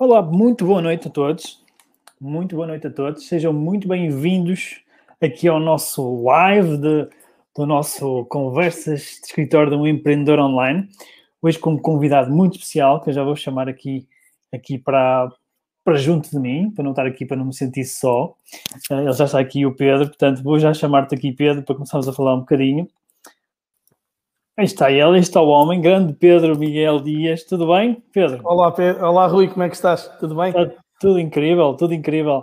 Olá, muito boa noite a todos. Muito boa noite a todos. Sejam muito bem-vindos aqui ao nosso live de, do nosso Conversas de Escritório de um Empreendedor Online. Hoje com um convidado muito especial, que eu já vou chamar aqui, aqui para, para junto de mim, para não estar aqui, para não me sentir só. Uh, ele já está aqui, o Pedro, portanto vou já chamar-te aqui, Pedro, para começarmos a falar um bocadinho. Aí está ele, aí está o homem, grande Pedro Miguel Dias. Tudo bem, Pedro? Olá, Pedro. Olá Rui, como é que estás? Tudo bem? Está tudo incrível, tudo incrível.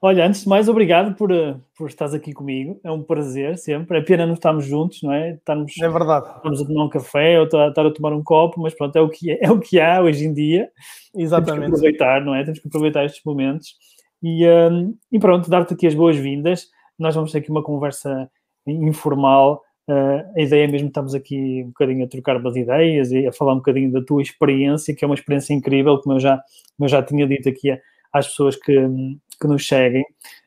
Olha, antes de mais, obrigado por, eh, por estares aqui comigo. É um prazer sempre. É pena não estarmos juntos, não é? Estamos, é verdade. Estamos a tomar um café ou estar a tomar um copo, mas pronto, é o que, é, é o que há hoje em dia. Exatamente. Temos que aproveitar, não é? Temos que aproveitar estes momentos. E, um, e pronto, dar-te aqui as boas-vindas. Nós vamos ter aqui uma conversa informal Uh, a ideia é mesmo estamos aqui um bocadinho a trocar umas ideias e a falar um bocadinho da tua experiência, que é uma experiência incrível, como eu já, como eu já tinha dito aqui às pessoas que, que nos seguem.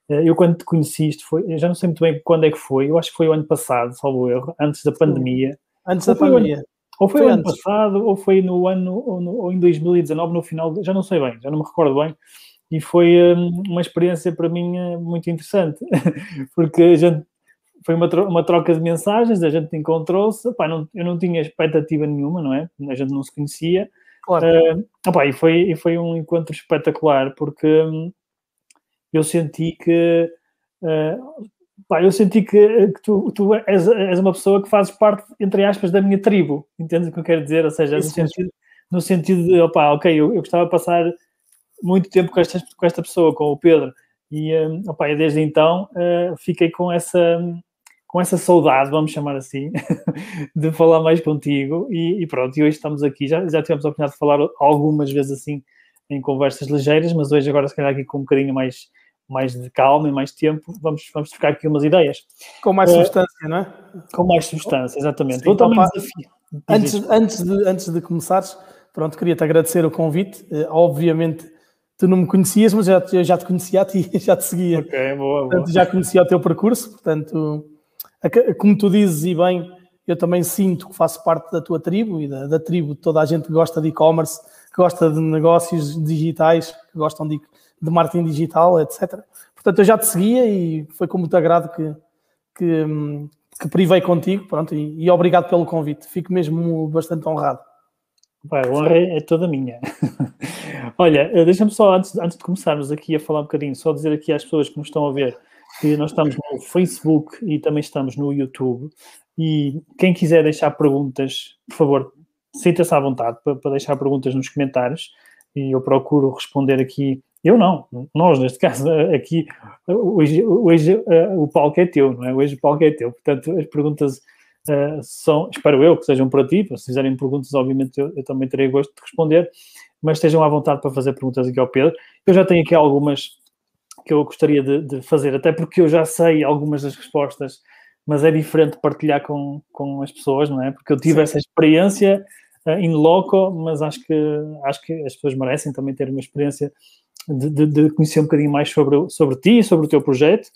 Uh, eu, quando te conheci, isto foi, já não sei muito bem quando é que foi, eu acho que foi o ano passado, salvo erro, antes da pandemia. Antes da pandemia. Ano, ou foi, foi o ano antes. passado, ou foi no ano, ou, no, ou, em 2019, no final, já não sei bem, já não me recordo bem. E foi um, uma experiência para mim eh, muito interessante, porque a gente foi uma, tro uma troca de mensagens, a gente encontrou-se, eu não tinha expectativa nenhuma, não é? A gente não se conhecia. Claro. Uh, opa, e, foi, e foi um encontro espetacular, porque hum, eu senti que. Uh, pá, eu senti que, que tu, tu és, és, uma pessoa que fazes parte, entre aspas, da minha tribo. Entendes o que eu quero dizer? Ou seja, no sentido, no sentido, de, opa, ok, eu, eu gostava de passar muito tempo com esta, com esta pessoa, com o Pedro. E, um, opa, desde então uh, fiquei com essa, com essa saudade, vamos chamar assim, de falar mais contigo. E, e, pronto, e hoje estamos aqui. Já, já tivemos a oportunidade de falar algumas vezes assim em conversas ligeiras, mas hoje, agora, se calhar, aqui com um bocadinho mais, mais de calma e mais tempo, vamos, vamos trocar aqui umas ideias. Com mais uh, substância, não é? Com mais substância, exatamente. Sim, desafio. Antes, antes, de, antes de começares, pronto, queria-te agradecer o convite. Uh, obviamente, tu não me conhecias, mas já, eu já te conhecia a ti, já te seguia. Ok, boa, portanto, boa. já conhecia o teu percurso, portanto como tu dizes e bem, eu também sinto que faço parte da tua tribo e da, da tribo de toda a gente que gosta de e-commerce, que gosta de negócios digitais, que gostam de, de marketing digital, etc. Portanto, eu já te seguia e foi com muito agrado que, que, que privei contigo, pronto, e, e obrigado pelo convite. Fico mesmo bastante honrado. Pai, a honra é toda minha. Olha, eh, deixa-me só, antes, antes de começarmos aqui a falar um bocadinho, só dizer aqui às pessoas que nos estão a ver que nós estamos no Facebook e também estamos no YouTube. E quem quiser deixar perguntas, por favor, sinta-se à vontade para, para, deixar perguntas nos comentários e eu procuro responder aqui. Eu não, nós neste caso, aqui, hoje, hoje eh, o palco é teu, não é? Hoje o palco é teu, portanto, as perguntas uh, são, espero eu, que sejam para ti, se fizerem perguntas, obviamente eu, eu também terei gosto de responder, mas estejam à vontade para fazer perguntas aqui ao Pedro. Eu já tenho aqui algumas que eu gostaria de, de, fazer, até porque eu já sei algumas das respostas, mas é diferente partilhar com, com as pessoas, não é? Porque eu tive Sim. essa experiência uh, in loco, mas acho que, acho que as pessoas merecem também ter uma experiência de, de, de conhecer um bocadinho mais sobre, sobre ti, sobre o teu projeto.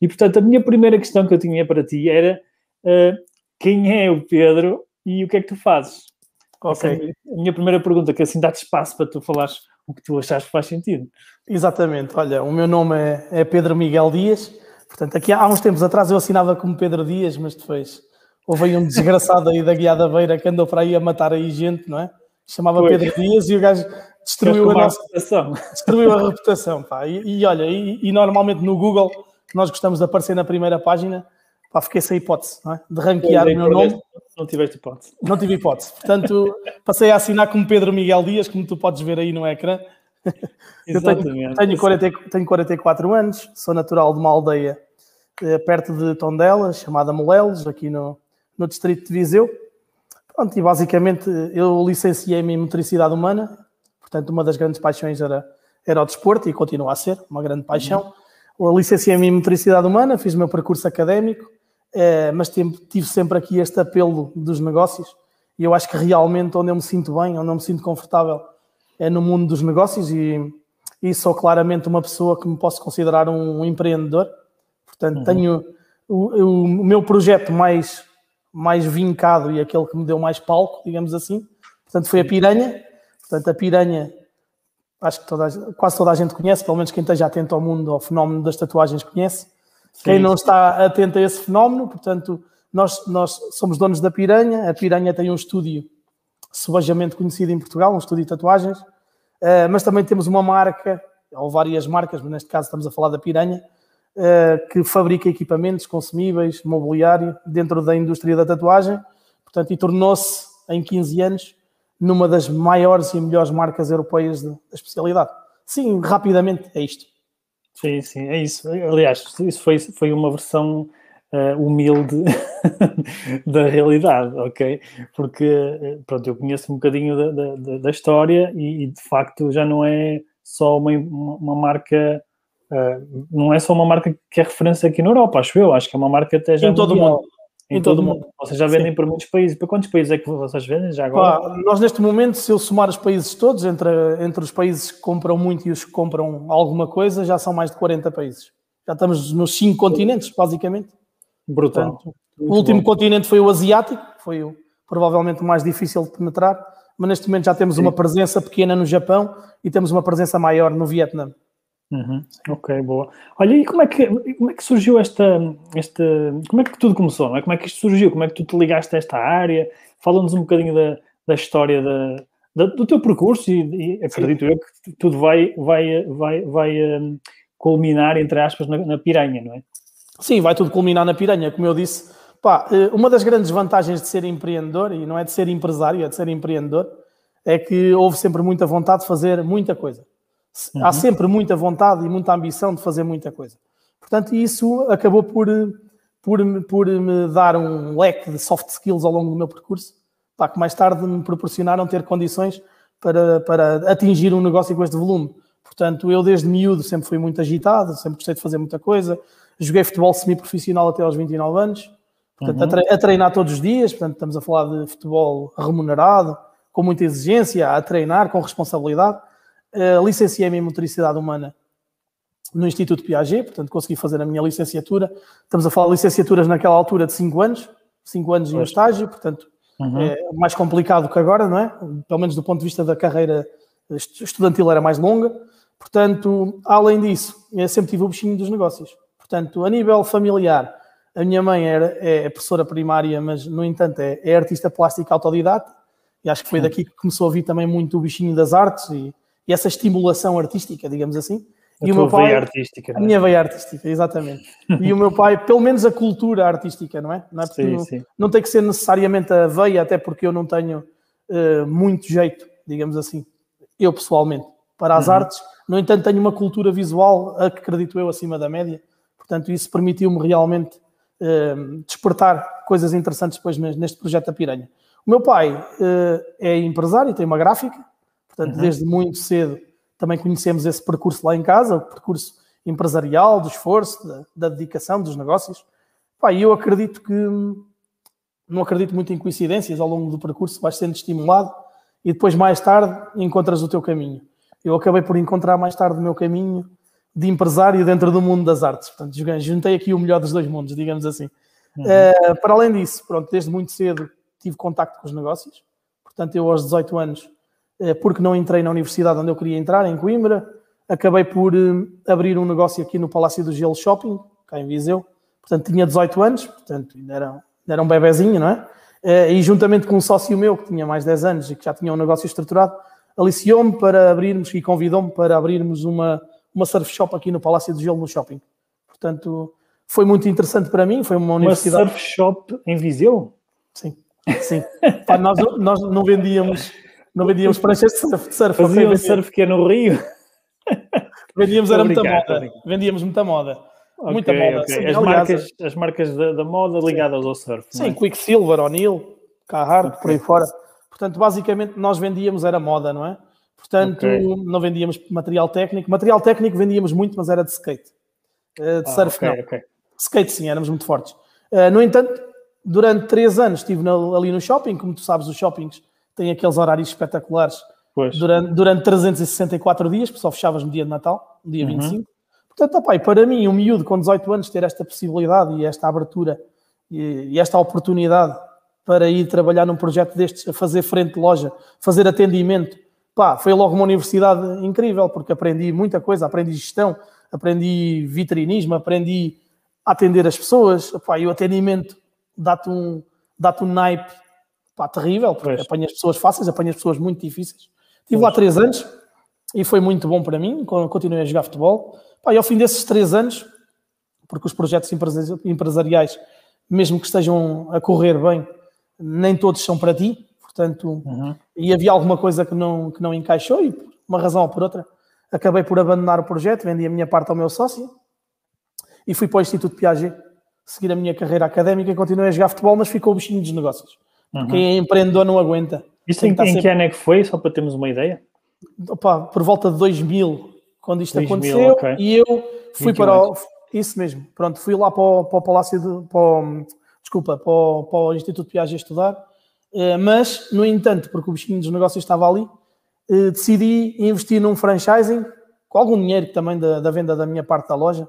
E, portanto, a minha primeira questão que eu tinha para ti era uh, quem é o Pedro e o que é que tu fazes? Ok. Essa é a minha primeira pergunta, que assim dá-te espaço para tu falares o que tu achas que faz sentido. Exatamente. Olha, o meu nome é, é, Pedro Miguel Dias. Portanto, aqui há uns tempos atrás eu assinava como Pedro Dias, mas depois houve aí um desgraçado aí da Guiada Beira que andou para aí a matar aí gente, não é? Chamava pois. Pedro Dias e o gajo destruiu a nossa reputação. Destruiu a reputação, pá. E, e olha, e, e, normalmente no Google nós gostamos de aparecer na primeira página, pá, fiquei sem hipótese, não é? De ranquear o meu nome. Não tiveste hipótese. Não tive hipótese. Portanto, passei a assinar como Pedro Miguel Dias, como tu podes ver aí no ecrã. Exatamente. Eu tenho, tenho, 40, tenho 44 anos, sou natural de uma aldeia eh, perto de Tondela, chamada Molelos, aqui no, no distrito de Viseu. Pronto, e basicamente eu licenciei-me em motricidade humana, portanto, uma das grandes paixões era, era o desporto e continua a ser uma grande paixão. Uhum. Licenciei-me em motricidade humana, fiz o meu percurso académico, mas tive sempre aqui este apelo dos negócios e eu acho que realmente onde eu me sinto bem, onde eu me sinto confortável é no mundo dos negócios e, e sou claramente uma pessoa que me posso considerar um empreendedor. Portanto, uhum. tenho o, o, o, meu projeto mais, mais vincado e aquele que me deu mais palco, digamos assim. Portanto, foi a Piranha. Portanto, a Piranha, acho que toda, quase toda a gente conhece, pelo menos quem esteja atento ao mundo, ao fenómeno das tatuagens conhece. Sim, quem não está atento a esse fenómeno, portanto, nós, nós somos donos da Piranha. A Piranha tem um estúdio subajamente conhecido em Portugal, um estúdio de tatuagens, uh, mas também temos uma marca, ou várias marcas, mas neste caso estamos a falar da Piranha, uh, que fabrica equipamentos consumíveis, mobiliário, dentro da indústria da tatuagem, portanto, e tornou-se, em 15 anos, numa das maiores e melhores marcas europeias da especialidade. Sim, rapidamente é isto. Sim, sim, é isso. Aliás, isso foi, foi uma versão uh, humilde da realidade, ok? Porque, eh, pronto, eu conheço um bocadinho da, da, da história e, e, de facto, já não é só uma, uma marca, uh, não é só uma marca que é referência aqui na Europa, acho eu, acho que é uma marca até já Em todo o mundo. Em, em todo, todo o mundo. mundo. Vocês já vendem Sim. para muitos países. Para quantos países é que vocês vendem já agora? nós, neste momento, se eu somar os países todos, entre, entre os países que compram muito e os que compram alguma coisa, já são mais de 40 países. Já estamos nos cinco continentes, basicamente. Brutal. Portanto, o último bom. continente foi o asiático, foi o, provavelmente o mais difícil de penetrar, mas neste momento já temos Sim. uma presença pequena no Japão e temos uma presença maior no Vietnã. Uhum. Ok, boa. Olha, e como é que, como é que surgiu esta, esta. Como é que tudo começou? Não é? Como é que isto surgiu? Como é que tu te ligaste a esta área? Fala-nos um bocadinho da, da história da, da, do teu percurso e, e acredito Sim. eu que tudo vai, vai, vai, vai um, culminar, entre aspas, na, na piranha, não é? Sim, vai tudo culminar na piranha, como eu disse. Pá, eh, uma das grandes vantagens de ser empreendedor, e não é de ser empresário, é de ser empreendedor, é que houve sempre muita vontade de fazer muita coisa. Uhum. Há sempre muita vontade e muita ambição de fazer muita coisa. Portanto, isso acabou por, por, por me dar um leque de soft skills ao longo do meu percurso, pá, que mais tarde me proporcionaram ter condições para, para atingir um negócio com este volume. Portanto, eu desde miúdo sempre fui muito agitado, sempre gostei de fazer muita coisa, Joguei futebol semi-profissional até aos 29 anos, portanto, uhum. a, treinar todos os dias, portanto, estamos a falar de futebol remunerado, com muita exigência, a treinar com responsabilidade. Uh, Licenciei-me em motricidade humana no Instituto Piaget, portanto, consegui fazer a minha licenciatura. Estamos a falar de licenciaturas naquela altura de 5 anos, 5 anos em estágio, portanto, uhum. é mais complicado que agora, não é? Pelo menos do ponto de vista da carreira estudantil era mais longa. Portanto, além disso, eu sempre tive o bichinho dos negócios. Portanto, a nível familiar, a minha mãe era, é professora primária, mas, no entanto, é, é artista plástica autodidata, e acho que foi daqui que começou a vir também muito o bichinho das artes e, e essa estimulação artística, digamos assim. A e o meu pai, veia artística. A é? minha veia artística, exatamente. e o meu pai, pelo menos a cultura artística, não é? Não, é sim, não, sim. não tem que ser necessariamente a veia, até porque eu não tenho uh, muito jeito, digamos assim, eu pessoalmente, para as uhum. artes. No entanto, tenho uma cultura visual, a que acredito eu, acima da média, Portanto, isso permitiu-me realmente uh, despertar coisas interessantes depois neste projeto da Piranha. O meu pai uh, é empresário, tem uma gráfica, portanto, uhum. desde muito cedo também conhecemos esse percurso lá em casa, o percurso empresarial, do esforço, da, da dedicação, dos negócios. E eu acredito que não acredito muito em coincidências ao longo do percurso, vais sendo estimulado e depois mais tarde encontras o teu caminho. Eu acabei por encontrar mais tarde o meu caminho de empresário dentro do mundo das artes. Portanto, juntei aqui o melhor dos dois mundos, digamos assim. Uhum. Uh, para além disso, pronto, desde muito cedo tive contacto com os negócios. Portanto, eu aos 18 anos, porque não entrei na universidade onde eu queria entrar, em Coimbra, acabei por uh, abrir um negócio aqui no Palácio do Gelo Shopping, cá em Viseu. Portanto, tinha 18 anos, portanto, ainda era, ainda era um bebezinho, não é? e juntamente com um sócio meu, que tinha mais 10 anos e que já tinha um negócio estruturado, aliciou-me para abrirmos e convidou-me para abrirmos uma, uma surf shop aqui no Palácio do Gelo, no shopping. Portanto, foi muito interessante para mim, foi uma universidade... Uma surf shop em Viseu? Sim, sim. Pá, nós, nós não vendíamos, não vendíamos pranchas de surf. surf Fazia surf que é no Rio? Vendíamos, era muita moda. Vendíamos muita moda. Okay, muita moda. Okay. Sim, as, marcas, as marcas da, da, moda ligadas ao surf. Sim, é? Quicksilver, O'Neill. Carhartt, okay. por aí fora. Portanto, basicamente, nós vendíamos, era moda, não é? Portanto, okay. não vendíamos material técnico. Material técnico vendíamos muito, mas era de skate. Eh, de ah, surf, okay, não. Skate, sim, éramos muito fortes. Uh, no entanto, durante três anos estive na, ali no shopping. Como tu sabes, os shoppings têm aqueles horários espetaculares. Pois. Durante, durante 364 dias, porque só fechavas no dia de Natal, no dia uhum. 25. Portanto, opa, para mim, um miúdo com 18 anos ter esta possibilidade e esta abertura e, e esta oportunidade para ir trabalhar num projeto destes, a fazer frente de loja, fazer atendimento, pá, foi logo uma universidade incrível, porque aprendi muita coisa, aprendi gestão, aprendi vitrinismo, aprendi a atender as pessoas, pá, e o atendimento dá-te um, dá um naipe pá, terrível, porque pois. apanha as pessoas fáceis, apanha as pessoas muito difíceis. Estive lá três anos e foi muito bom para mim, continuei a jogar futebol. Pá, e ao fim desses três anos, porque os projetos empresariais, mesmo que estejam a correr bem, nem todos são para ti, portanto, uhum. e havia alguma coisa que não, que não encaixou e por uma razão ou por outra, acabei por abandonar o projeto, vendi a minha parte ao meu sócio e fui para o Instituto Piaget seguir a minha carreira académica e continuei a jogar futebol, mas ficou o bichinho dos negócios. Uhum. Quem é empreendedor não aguenta. Isto em, em sempre... que ano é que foi, só para termos uma ideia? Opa, por volta de 2000, quando isto 2000, aconteceu, okay. e eu fui 28. para o... Isso mesmo, pronto, fui lá para o, para o Palácio de... Para o, desculpa, para o, para o Instituto Piaget estudar, eh, mas, no entanto, porque o bichinho dos negócios estava ali, eh, decidi investir num franchising, com algum dinheiro também da, da venda da minha parte da loja,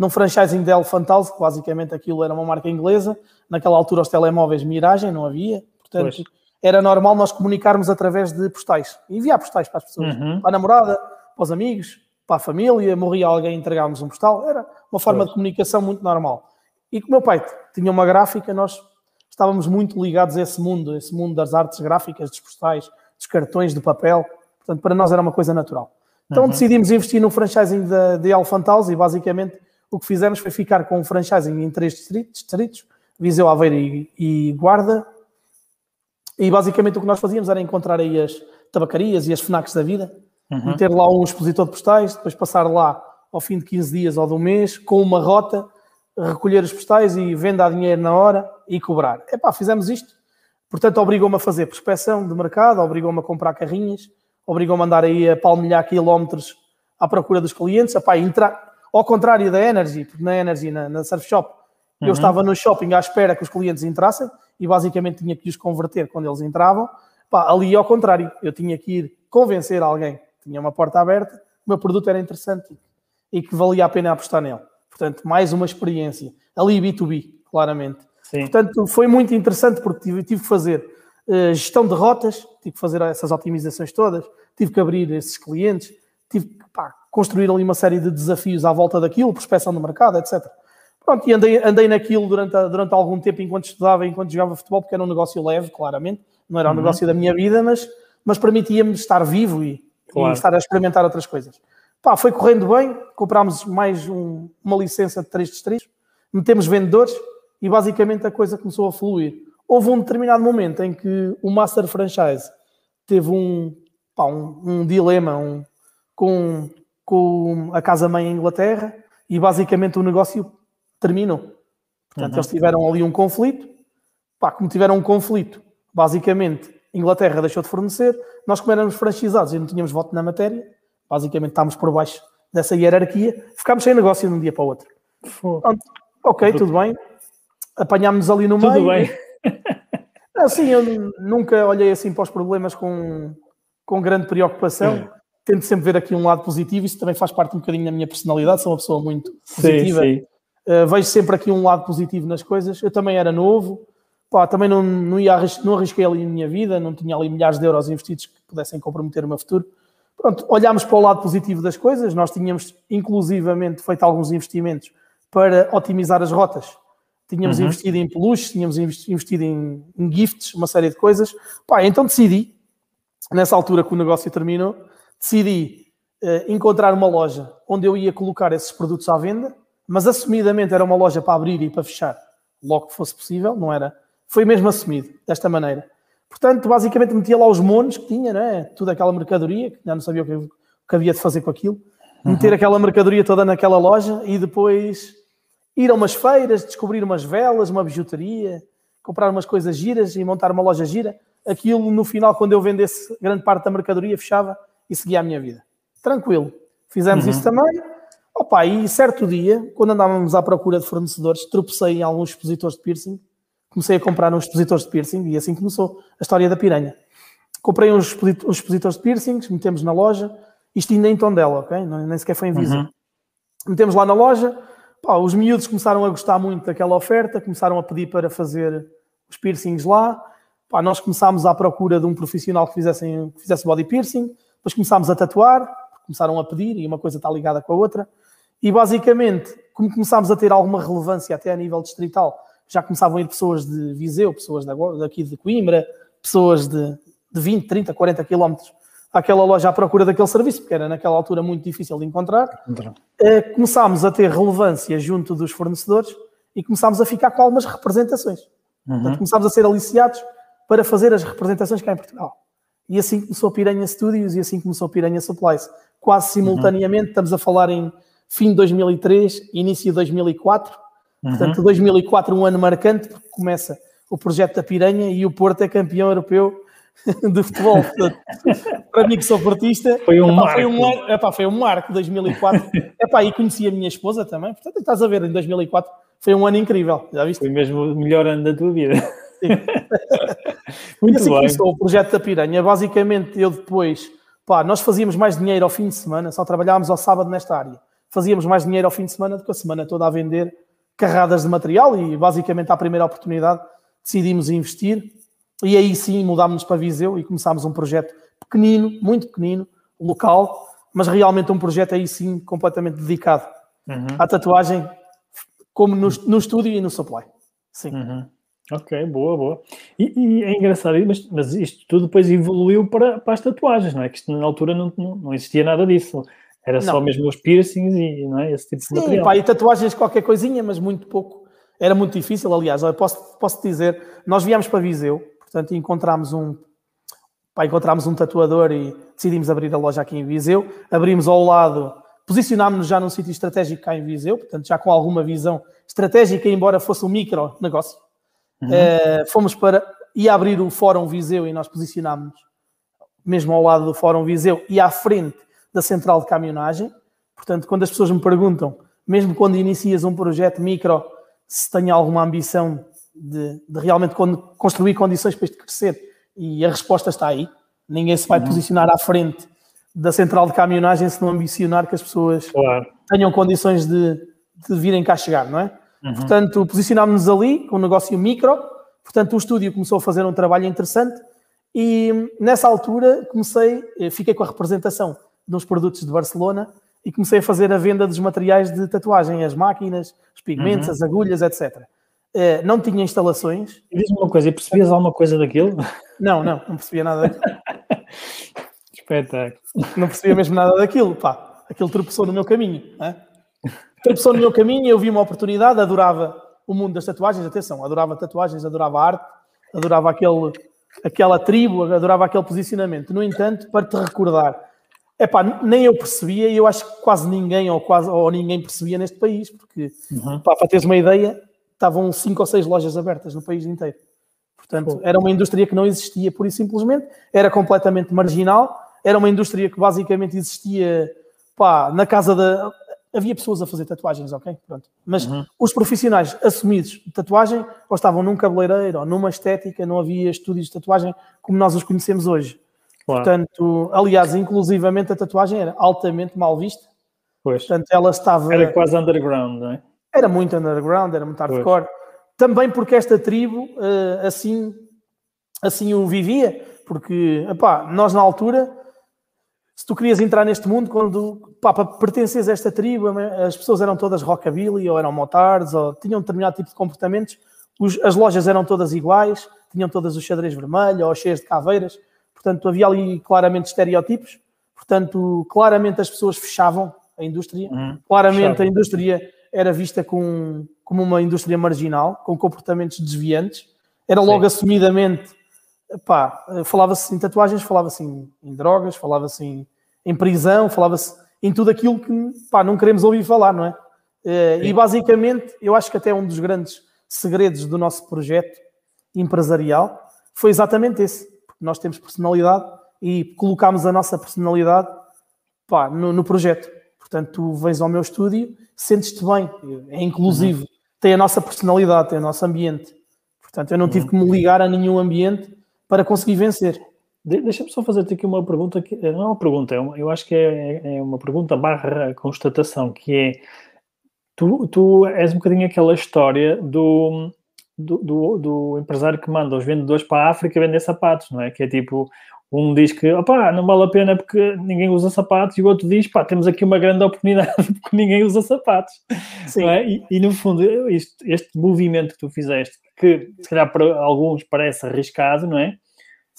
num franchising de Elephant House, que basicamente aquilo era uma marca inglesa, naquela altura os telemóveis Miragem não havia, portanto pois. era normal nós comunicarmos através de postais, enviar postais para as pessoas, uhum. para a namorada, para os amigos, para a família, morria alguém, entregávamos um postal, era uma forma pois. de comunicação muito normal. E como meu pai tinha uma gráfica, nós estávamos muito ligados a esse mundo, esse mundo das artes gráficas, dos postais, dos cartões de papel. Portanto, para nós era uma coisa natural. Então uhum. decidimos investir no franchising de Elephant House e basicamente o que fizemos foi ficar com um franchising em três distritos, distritos Viseu, Aveiro e, e, Guarda. E basicamente o que nós fazíamos era encontrar aí as tabacarias e as FNACs da vida, uhum. meter lá um expositor de postais, depois passar lá ao fim de 15 dias ou de um mês com uma rota recolher os postais e venda a dinheiro na hora e cobrar. Epá, fizemos isto. Portanto, obrigou-me a fazer prospecção de mercado, obrigou-me a comprar carrinhas, obrigou-me a andar aí a palmilhar quilómetros à procura dos clientes. Epá, entrar... Ao contrário da Energy, porque na Energy, na, na Surf Shop, uhum. eu estava no shopping à espera que os clientes entrassem e basicamente tinha que os converter quando eles entravam. Epá, ali ao contrário, eu tinha que ir convencer alguém que tinha uma porta aberta, o meu produto era interessante e que valia a pena apostar nele. Portanto, mais uma experiência. Ali B2B, claramente. Sim. Portanto, foi muito interessante porque tive, tive que fazer uh, gestão de rotas, tive que fazer essas otimizações todas, tive que abrir esses clientes, tive que pá, construir ali uma série de desafios à volta daquilo, prospecção do mercado, etc. Pronto, e andei, andei naquilo durante, durante algum tempo enquanto estudava, enquanto jogava futebol, porque era um negócio leve, claramente, não era um uhum. negócio da minha vida, mas, mas permitia-me estar vivo e, claro. e estar a experimentar outras coisas. Pá, foi correndo bem, comprámos mais um, uma licença de três distritos, metemos vendedores e basicamente a coisa começou a fluir. Houve um determinado momento em que o Master Franchise teve um, pá, um, um dilema um, com, com a casa-mãe em Inglaterra e basicamente o negócio terminou. Portanto, uhum. eles tiveram ali um conflito. Pá, como tiveram um conflito, basicamente Inglaterra deixou de fornecer, nós como éramos franchisados e não tínhamos voto na matéria, basicamente estávamos por baixo dessa hierarquia, ficámos sem negócio de um dia para o outro. Pronto, ok, tudo bem. Apanhámos ali no tudo meio. Tudo bem. Assim, eu nunca olhei assim para os problemas com, com grande preocupação. Tento sempre ver aqui um lado positivo, isso também faz parte um bocadinho da minha personalidade, sou uma pessoa muito positiva. Sim, sim. Uh, vejo sempre aqui um lado positivo nas coisas. Eu também era novo, pá, também não, não, ia não arrisquei ali a minha vida, não tinha ali milhares de euros investidos que pudessem comprometer o meu futuro. Pronto, olhámos para o lado positivo das coisas, nós tínhamos inclusivamente feito alguns investimentos para otimizar as rotas. Tínhamos uhum. investido em peluches, tínhamos investido em, em, gifts, uma série de coisas. Pá, então decidi, nessa altura que o negócio terminou, decidi uh, encontrar uma loja onde eu ia colocar esses produtos à venda, mas assumidamente era uma loja para abrir e para fechar logo que fosse possível, não era? Foi mesmo assumido, desta maneira. Portanto, basicamente metia lá os monos que tinha, né? toda aquela mercadoria, que já não sabia o que, o que havia de fazer com aquilo, uhum. meter aquela mercadoria toda naquela loja e depois ir a umas feiras, descobrir umas velas, uma bijuteria, comprar umas coisas giras e montar uma loja gira. Aquilo, no final, quando eu vendesse grande parte da mercadoria, fechava e seguia a minha vida. Tranquilo. Fizemos uhum. isso também. Opa, e certo dia, quando andávamos à procura de fornecedores, tropecei em alguns expositores de piercing. Comecei a comprar uns expositores de piercing e assim começou a história da piranha. Comprei uns, uns expositores de piercings, metemos na loja. Isto ainda em Tondela, ok? Nem sequer foi em Visa. Uhum. Metemos lá na loja. Pá, os miúdos começaram a gostar muito daquela oferta, começaram a pedir para fazer os piercings lá. Pá, nós começámos à procura de um profissional que, fizessem, que fizesse body piercing, depois começámos a tatuar, começaram a pedir e uma coisa está ligada com a outra. E basicamente, como começámos a ter alguma relevância até a nível distrital, já começavam a ir pessoas de Viseu, pessoas daqui de Coimbra, pessoas de, de 20, 30, 40 quilómetros àquela loja à procura daquele serviço, porque era naquela altura muito difícil de encontrar. Eh, começámos a ter relevância junto dos fornecedores e começámos a ficar com algumas representações. Uhum. Portanto, começámos a ser aliciados para fazer as representações cá em Portugal. E assim começou a Piranha Studios e assim começou a Piranha Supplies. Quase simultaneamente, uhum. estamos a falar em fim de 2003, início de 2004. Uhum. Portanto, 2004 um ano marcante, porque começa o projeto da Piranha e o Porto é campeão europeu de futebol. para mim que sou portista, foi um epá, marco. Foi um, epá, foi um marco 2004. epá, e conheci a minha esposa também. Portanto, estás a ver, em 2004 foi um ano incrível. Já viste? Foi mesmo o melhor ano da tua vida. Muito assim bem. começou o projeto da Piranha. Basicamente, eu depois, pá, nós fazíamos mais dinheiro ao fim de semana, só trabalhávamos ao sábado nesta área. Fazíamos mais dinheiro ao fim de semana do que a semana toda a vender carradas de material e basicamente à primeira oportunidade decidimos investir e aí sim mudámos-nos para Viseu e começámos um projeto pequenino, muito pequenino, local, mas realmente um projeto aí sim completamente dedicado uhum. à tatuagem, como no, no estúdio e no supply. Sim. Uhum. Ok, boa, boa. E, e, é engraçado, mas, mas isto tudo depois evoluiu para, para as tatuagens, não é? Que isto na altura não, não, não existia nada disso. Era não. só mesmo os piercings e não é? esse tipo Sim, de material. Pá, e tatuagens qualquer coisinha, mas muito pouco. Era muito difícil, aliás. Eu posso, posso dizer, nós viemos para Viseu, portanto encontramos um, pá, encontramos um tatuador e decidimos abrir a loja aqui em Viseu. Abrimos ao lado, posicionámos-nos já num sítio estratégico cá em Viseu, portanto já com alguma visão estratégica, embora fosse um micro negócio. Uhum. Uh, fomos para. ia abrir o Fórum Viseu e nós posicionámos mesmo ao lado do Fórum Viseu e à frente da central de caminhonagem. Portanto, quando as pessoas me perguntam, mesmo quando inicias um projeto micro, se tem alguma ambição de, de realmente construir condições para isto crescer, e a resposta está aí. Ninguém se vai uhum. posicionar à frente da central de caminhonagem se não ambicionar que as pessoas claro. tenham condições de, de virem cá chegar, não é? Uhum. Portanto, posicionámos-nos ali com um negócio micro. Portanto, o estúdio começou a fazer um trabalho interessante e nessa altura comecei, eh, fiquei com a representação dos produtos de Barcelona e comecei a fazer a venda dos materiais de tatuagem, as máquinas, os pigmentos, uhum. as agulhas, etc. Eh, não tinha instalações. Diz-me uma coisa, e percebias alguma coisa daquilo? Não, não, não percebia nada daquilo. Espetáculo. Não percebia mesmo nada daquilo, pá. Aquilo tropeçou no meu caminho. Né? Tropeçou no meu caminho, eu vi uma oportunidade, adorava o mundo das tatuagens, atenção, adorava tatuagens, adorava arte, adorava aquele, aquela tribo, adorava aquele posicionamento. No entanto, para te recordar, epá, nem eu percebia e eu acho que quase ninguém ou quase ou ninguém percebia neste país, porque uhum. pá, para teres uma ideia, estavam cinco ou seis lojas abertas no país inteiro. Portanto, era uma indústria que não existia pura e simplesmente, era completamente marginal, era uma indústria que basicamente existia pá, na casa da havia pessoas a fazer tatuagens, ok? Pronto. Mas uhum. os profissionais assumidos de tatuagem ou estavam num cabeleireiro ou numa estética, não havia estúdios de tatuagem como nós os conhecemos hoje. Claro. Portanto, aliás, inclusivamente a tatuagem era altamente mal vista. Pois. Portanto, ela estava. Era quase underground, não é? Era muito underground, era muito hardcore. Pois. Também porque esta tribo uh, assim, assim o vivia, porque epá, nós na altura se tu querias entrar neste mundo, quando pá, para pertenceres a esta tribo, as pessoas eram todas rockabilly, ou eram motards, ou tinham determinado tipo de comportamentos, os, as lojas eram todas iguais, tinham todas o xadrez vermelho, ou cheias de caveiras, portanto havia ali claramente estereótipos, portanto claramente as pessoas fechavam a indústria, uhum. claramente a indústria era vista com, como uma indústria marginal, com comportamentos desviantes, era logo Sim. assumidamente pá, falava-se em tatuagens, falava-se em, em, drogas, falava-se em, em, prisão, falava-se em tudo aquilo que pá, não queremos ouvir falar, não é? Eh, e basicamente, eu acho que até um dos grandes segredos do nosso projeto empresarial foi exatamente esse. Porque nós temos personalidade e colocámos a nossa personalidade pá, no, no, projeto. Portanto, tu vens ao meu estúdio, sentes-te bem, é inclusivo, uhum. tem a nossa personalidade, tem o nosso ambiente. Portanto, eu não tive uhum. que me ligar a nenhum ambiente para conseguir vencer. Deixa-me só fazer-te aqui uma pergunta, que, não é uma pergunta, é uma, eu acho que é, é, uma pergunta barra constatação, que é, tu, tu és um bocadinho aquela história do, do, do, do empresário que manda os vendedores para a África vender sapatos, não é? Que é tipo, um diz que opá, não vale a pena porque ninguém usa sapatos e o outro diz pá, temos aqui uma grande oportunidade porque ninguém usa sapatos. É? E, e, no fundo, este, este, movimento que tu fizeste, que se calhar para alguns parece arriscado, não é?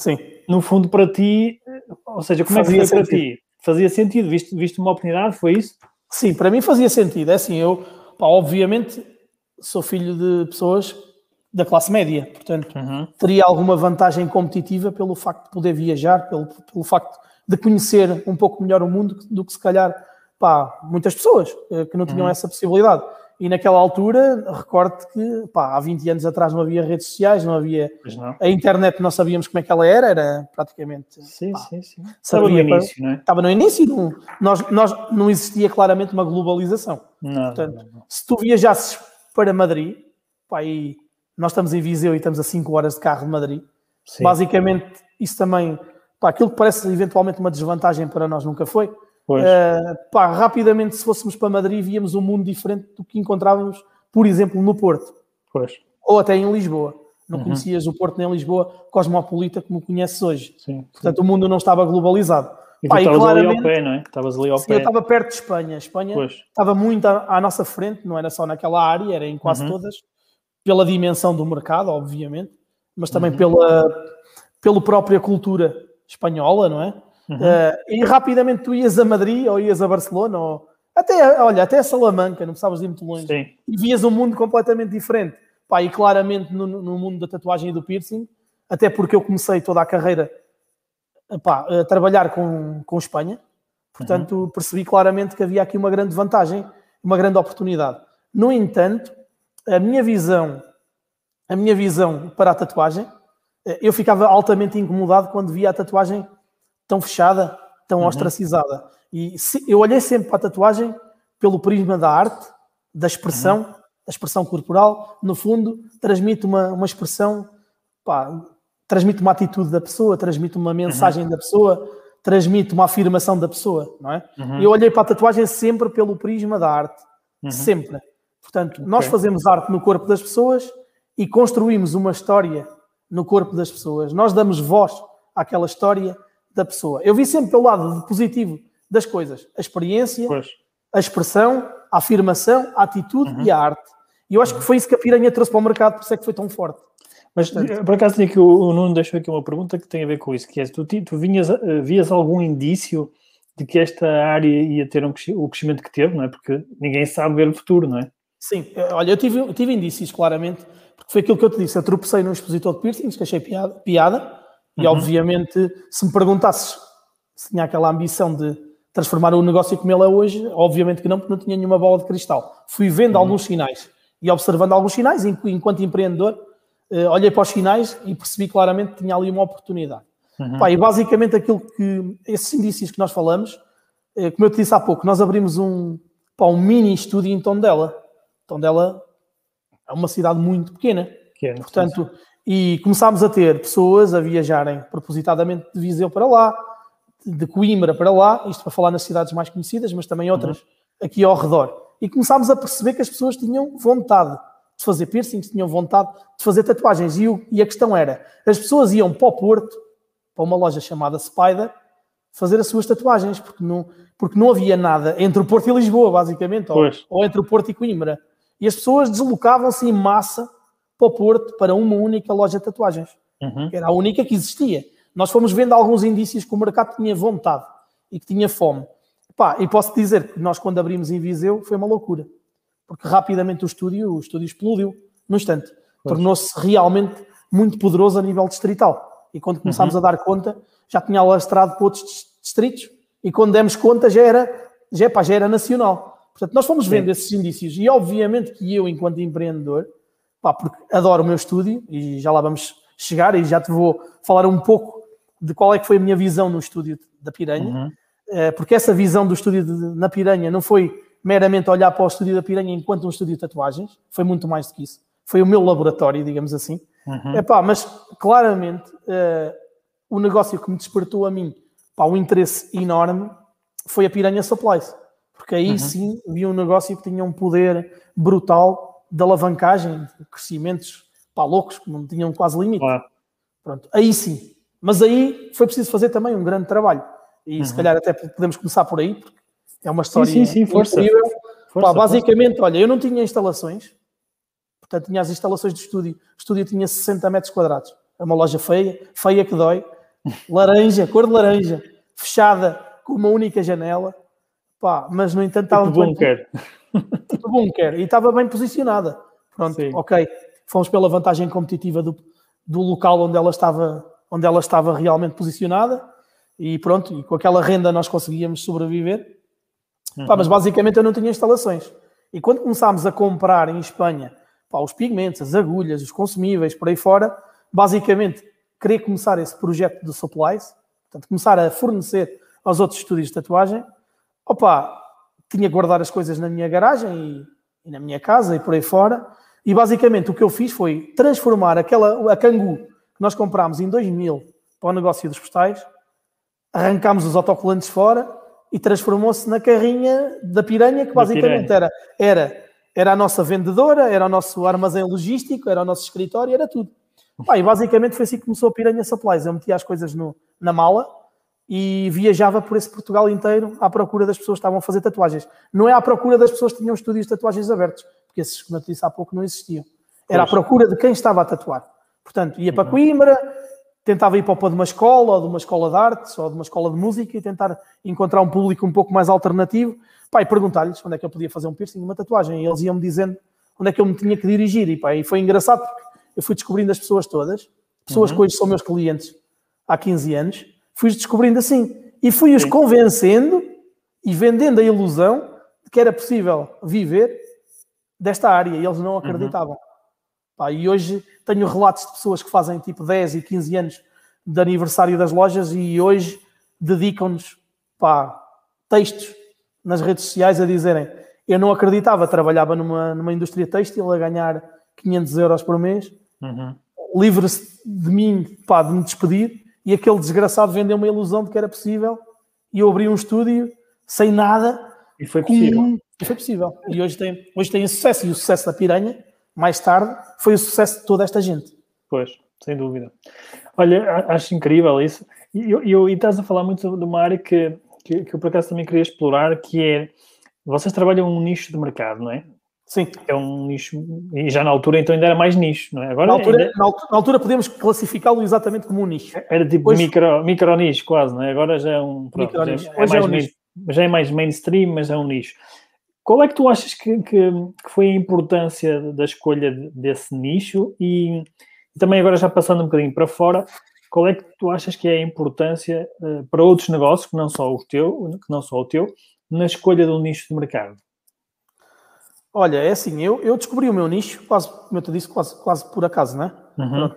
Sim. No fundo, para ti, ou seja, como fazia é que foi sentido. para ti? Fazia sentido? Viste, viste uma oportunidade? Foi isso? Sim, para mim fazia sentido. É assim, eu, pá, obviamente, sou filho de pessoas da classe média, portanto, uhum. teria alguma vantagem competitiva pelo facto de poder viajar, pelo, pelo facto de conhecer um pouco melhor o mundo do que se calhar pá, muitas pessoas eh, que não tinham uhum. essa possibilidade. E naquela altura, recordo que pá, há 20 anos atrás não havia redes sociais, não havia não. a internet, não sabíamos como é que ela era, era praticamente. Sim, pá, sim, sim. Estava no início, para, não é? Estava no início, não, nós, nós, não existia claramente uma globalização. Não, Portanto, não, não. se tu viajasses para Madrid, pá, e nós estamos em Viseu e estamos a 5 horas de carro de Madrid. Sim. Basicamente, isso também, pá, aquilo que parece eventualmente uma desvantagem para nós nunca foi. Uh, pá, rapidamente, se fôssemos para Madrid, víamos um mundo diferente do que encontrávamos, por exemplo, no Porto. Pois. Ou até em Lisboa. Não uhum. conhecias o Porto nem Lisboa cosmopolita como conheces hoje. Sim, sim. Portanto, o mundo não estava globalizado. E estavas ali ao pé, não é? Estavas ali ao sim, pé. eu estava perto de Espanha. Espanha pois. estava muito à, à, nossa frente, não era só naquela área, era em quase uhum. todas pela dimensão do mercado, obviamente, mas também uhum. pela, pela própria cultura espanhola, não é? Uhum. Uh, e rapidamente tu ias a Madrid ou ias a Barcelona ou até, olha, até a Salamanca, não precisavas ir muito longe. Sim. E vias um mundo completamente diferente. Pá, e claramente no, no, mundo da tatuagem e do piercing, até porque eu comecei toda a carreira pá, a trabalhar com, com Espanha, portanto uhum. percebi claramente que havia aqui uma grande vantagem, uma grande oportunidade. No entanto, a minha visão, a minha visão para a tatuagem, eh, eu ficava altamente incomodado quando via a tatuagem tão fechada, tão uhum. ostracizada. E se, eu olhei sempre para a tatuagem pelo prisma da arte, da expressão, uhum. da expressão corporal. No fundo, transmite uma, uma expressão, pá, transmite uma atitude da pessoa, transmite uma mensagem uhum. da pessoa, transmite uma afirmação da pessoa, não é? Uhum. Eu olhei para a tatuagem sempre pelo prisma da arte, uhum. sempre. Portanto, okay. nós fazemos arte no corpo das pessoas e construímos uma história no corpo das pessoas. Nós damos voz àquela história da pessoa. Eu vi sempre pelo lado positivo das coisas: a experiência, pois. a expressão, a afirmação, a atitude uhum. e a arte. E eu acho que foi isso que a piranha trouxe para o mercado, por isso é que foi tão forte. Mas Portanto, por acaso tinha que o, Nuno deixou aqui uma pergunta que tem a ver com isso, que é tu, tu vinhas, eh, vias algum indício de que esta área ia ter um, o crescimento que teve, não é? Porque ninguém sabe ver o futuro, não é? Sim, eh, olha, eu tive, eu tive indícios, claramente, porque foi aquilo que eu te disse. Eu tropecei num expositor de piercings, que achei piada, piada e uhum. obviamente, se me perguntasses se tinha aquela ambição de transformar o negócio como ele é hoje, obviamente que não, porque não tinha nenhuma bola de cristal. Fui vendo uhum. alguns sinais e observando alguns sinais, enquanto empreendedor, uh, olhei para os sinais e percebi claramente que tinha ali uma oportunidade. Uhum. Pá, e basicamente aquilo que, esses indícios que nós falamos, uh, como eu te disse há pouco, nós abrimos um, pá, um mini estúdio em Tondela, Tondela é uma cidade muito pequena. pequena Portanto, sim. E começámos a ter pessoas a viajarem propositadamente de Viseu para lá, de Coimbra para lá, isto para falar nas cidades mais conhecidas, mas também outras uhum. aqui ao redor. E começámos a perceber que as pessoas tinham vontade de fazer piercings, tinham vontade de fazer tatuagens. E, o, e a questão era: as pessoas iam para o Porto, para uma loja chamada Spider, fazer as suas tatuagens, porque não, porque não havia nada entre o Porto e Lisboa, basicamente, ou, ou, entre o Porto e Coimbra. E as pessoas deslocavam-se em massa para o Porto, para uma única loja de tatuagens, uhum. era a única que existia. Nós fomos vendo alguns indícios que o mercado tinha vontade e que tinha fome. Pá, e posso dizer que nós, quando abrimos em Viseu, foi uma loucura. Porque rapidamente o estúdio, o estúdio explodiu no instante. Tornou-se realmente muito poderoso a nível distrital. E quando começámos uhum. a dar conta, já tinha alastrado para outros distritos. E quando demos conta, já era, já, pá, já era nacional. Portanto, nós fomos vendo Sim. esses indícios e, obviamente, que eu, enquanto empreendedor, pá, porque adoro o meu estúdio e já lá vamos chegar e já te vou falar um pouco de qual é que foi a minha visão no estúdio da Piranha, uhum. Eh, porque essa visão do estúdio de, na Piranha não foi meramente olhar para o estúdio da Piranha enquanto um estúdio de tatuagens, foi muito mais do que isso. Foi o meu laboratório, digamos assim. Uhum. Epá, mas claramente uh, o negócio que me despertou a mim pá, um interesse enorme foi a Piranha Supplies. Porque aí uhum. sim vi um negócio que tinha um poder brutal de alavancagem, de crescimentos pá, loucos, que não tinham quase limite. Pronto, aí sim. Mas aí foi preciso fazer também um grande trabalho. E uhum. se calhar até podemos começar por aí, porque é uma história sim, sim, sim, força. incrível. Força, Pá, basicamente, força. olha, eu não tinha instalações, portanto tinha as instalações de estúdio. O estúdio tinha 60 metros quadrados. É uma loja feia, feia que dói, laranja, cor de laranja, fechada com uma única janela. Pá, mas no entanto estava tipo bunker. Tipo bunker. E estava bem posicionada. Pronto, Sim. ok. Fomos pela vantagem competitiva do, do local onde ela estava, onde ela estava realmente posicionada. E pronto, e com aquela renda nós conseguíamos sobreviver. Uhum. Pá, mas basicamente eu não tinha instalações. E quando começámos a comprar em Espanha pá, os pigmentos, as agulhas, os consumíveis, por aí fora, basicamente queria começar esse projeto de supplies, portanto, começar a fornecer aos outros estúdios de tatuagem. Opa, tinha que guardar as coisas na minha garagem e, e, na minha casa e por aí fora. E basicamente o que eu fiz foi transformar aquela, a Cangu que nós comprámos em 2000 para o negócio dos postais, arrancámos os autocolantes fora e transformou-se na carrinha da piranha, que basicamente piranha. Era, era, era a nossa vendedora, era o nosso armazém logístico, era o nosso escritório, era tudo. Pá, e basicamente foi assim que começou a Piranha Supplies. Eu metia as coisas no, na mala e viajava por esse Portugal inteiro à procura das pessoas que estavam a fazer tatuagens. Não é à procura das pessoas que tinham estúdios de tatuagens abertos, porque esses, como eu te disse há pouco, não existiam. Era à procura de quem estava a tatuar. Portanto, ia para uhum. Coimbra, tentava ir para o pé de uma escola, ou de uma escola de artes, ou de uma escola de música e tentar encontrar um público um pouco mais alternativo, pá, e perguntar-lhes onde é que eu podia fazer um piercing, uma tatuagem, e eles iam-me dizendo onde é que eu me tinha que dirigir, e pá, e foi engraçado porque eu fui descobrindo as pessoas todas, pessoas uhum. que hoje são meus clientes há 15 anos, fui descobrindo assim, e fui-os convencendo e vendendo a ilusão de que era possível viver desta área, e eles não acreditavam. Uhum. Pá, e hoje tenho relatos de pessoas que fazem tipo 10 e 15 anos de aniversário das lojas e hoje dedicam-nos textos nas redes sociais a dizerem eu não acreditava, trabalhava numa, numa indústria têxtil a ganhar 500 euros por mês, uhum. livre-se de mim pá, de me despedir e aquele desgraçado vendeu uma ilusão de que era possível e eu abri um estúdio sem nada e foi possível. Com... E foi possível. E hoje tem, hoje tem sucesso e o sucesso da Piranha mais tarde, foi o sucesso de toda esta gente. Pois, sem dúvida. Olha, acho incrível isso. E, eu, e estás a falar muito de uma área que, que, que eu por acaso também queria explorar, que é vocês trabalham um nicho de mercado, não é? Sim. É um nicho, e já na altura então ainda era mais nicho, não é? Agora, na, altura, ainda... na altura podemos classificá-lo exatamente como um nicho. Era tipo Hoje... micro, micro nicho quase, não é? Agora já é um. Pronto, já, é, mais é um main, já é mais mainstream, mas é um nicho. Qual é que tu achas que, que, que foi a importância da escolha desse nicho e, e, também agora já passando um bocadinho para fora, qual é que tu achas que é a importância uh, para outros negócios, que não só o teu, que não só o teu, na escolha de um nicho de mercado? Olha, é assim, eu, eu descobri o meu nicho, quase, como eu te disse, quase, quase por acaso, não é? Uhum.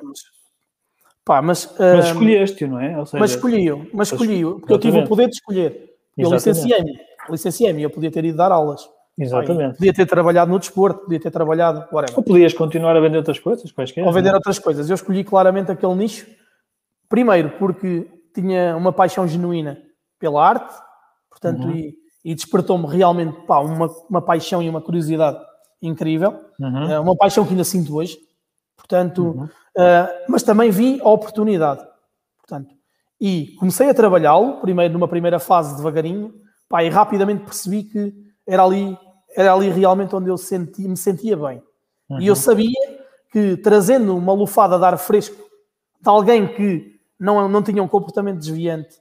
Pá, mas, mas escolheste, não é? Seja, mas escolhi-o, mas escolhi-o, porque eu tive o poder de escolher. Eu licenciei-me, licenciei-me, eu podia ter ido dar aulas. Exatamente. podia ter trabalhado no desporto, podia ter trabalhado. Whatever. Ou podias continuar a vender outras coisas, quaisquer. Ou vender não? outras coisas. Eu escolhi claramente aquele nicho, primeiro porque tinha uma paixão genuína pela arte, portanto, uhum. e, e despertou-me realmente pá, uma, uma paixão e uma curiosidade incrível, uhum. uh, uma paixão que ainda sinto hoje, portanto, uhum. uh, mas também vi a oportunidade, portanto, e comecei a trabalhá-lo, primeiro numa primeira fase devagarinho, pá, e rapidamente percebi que era ali era ali realmente onde eu senti, me sentia bem. Uhum. E eu sabia que trazendo uma lufada de ar fresco de alguém que não, não tinha um comportamento desviante,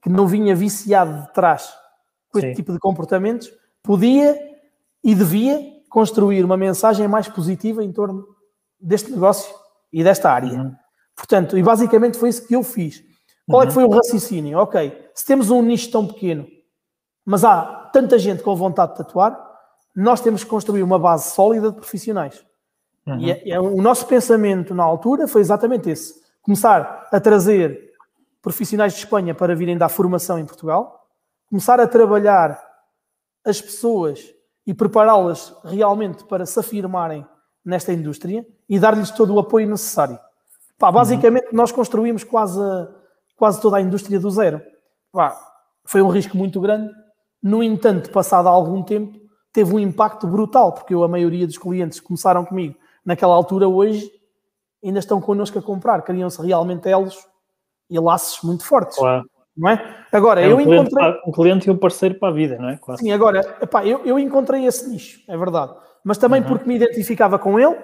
que não vinha viciado de trás com este tipo de comportamentos, podia e devia construir uma mensagem mais positiva em torno deste negócio e desta área. Uhum. Portanto, e basicamente foi isso que eu fiz. Qual uhum. é que uhum. foi o raciocínio? Ok, se temos um nicho tão pequeno, mas há tanta gente com vontade de tatuar, nós temos que construir uma base sólida de profissionais. Uhum. E é, é, o nosso pensamento na altura foi exatamente esse: começar a trazer profissionais de Espanha para virem dar formação em Portugal, começar a trabalhar as pessoas e prepará-las realmente para se afirmarem nesta indústria e dar-lhes todo o apoio necessário. Pá, basicamente, uhum. nós construímos quase, quase toda a indústria do zero. Pá, foi um risco muito grande. No entanto, passado algum tempo, teve um impacto brutal, porque eu, a maioria dos clientes que começaram comigo naquela altura, hoje, ainda estão connosco a comprar. Criam-se realmente elos e laços muito fortes. Claro. Não é? Agora, é um eu encontrei. um cliente e um parceiro para a vida, não é? Quase. Sim, agora, epá, eu, eu encontrei esse nicho, é verdade. Mas também uhum. porque me identificava com ele,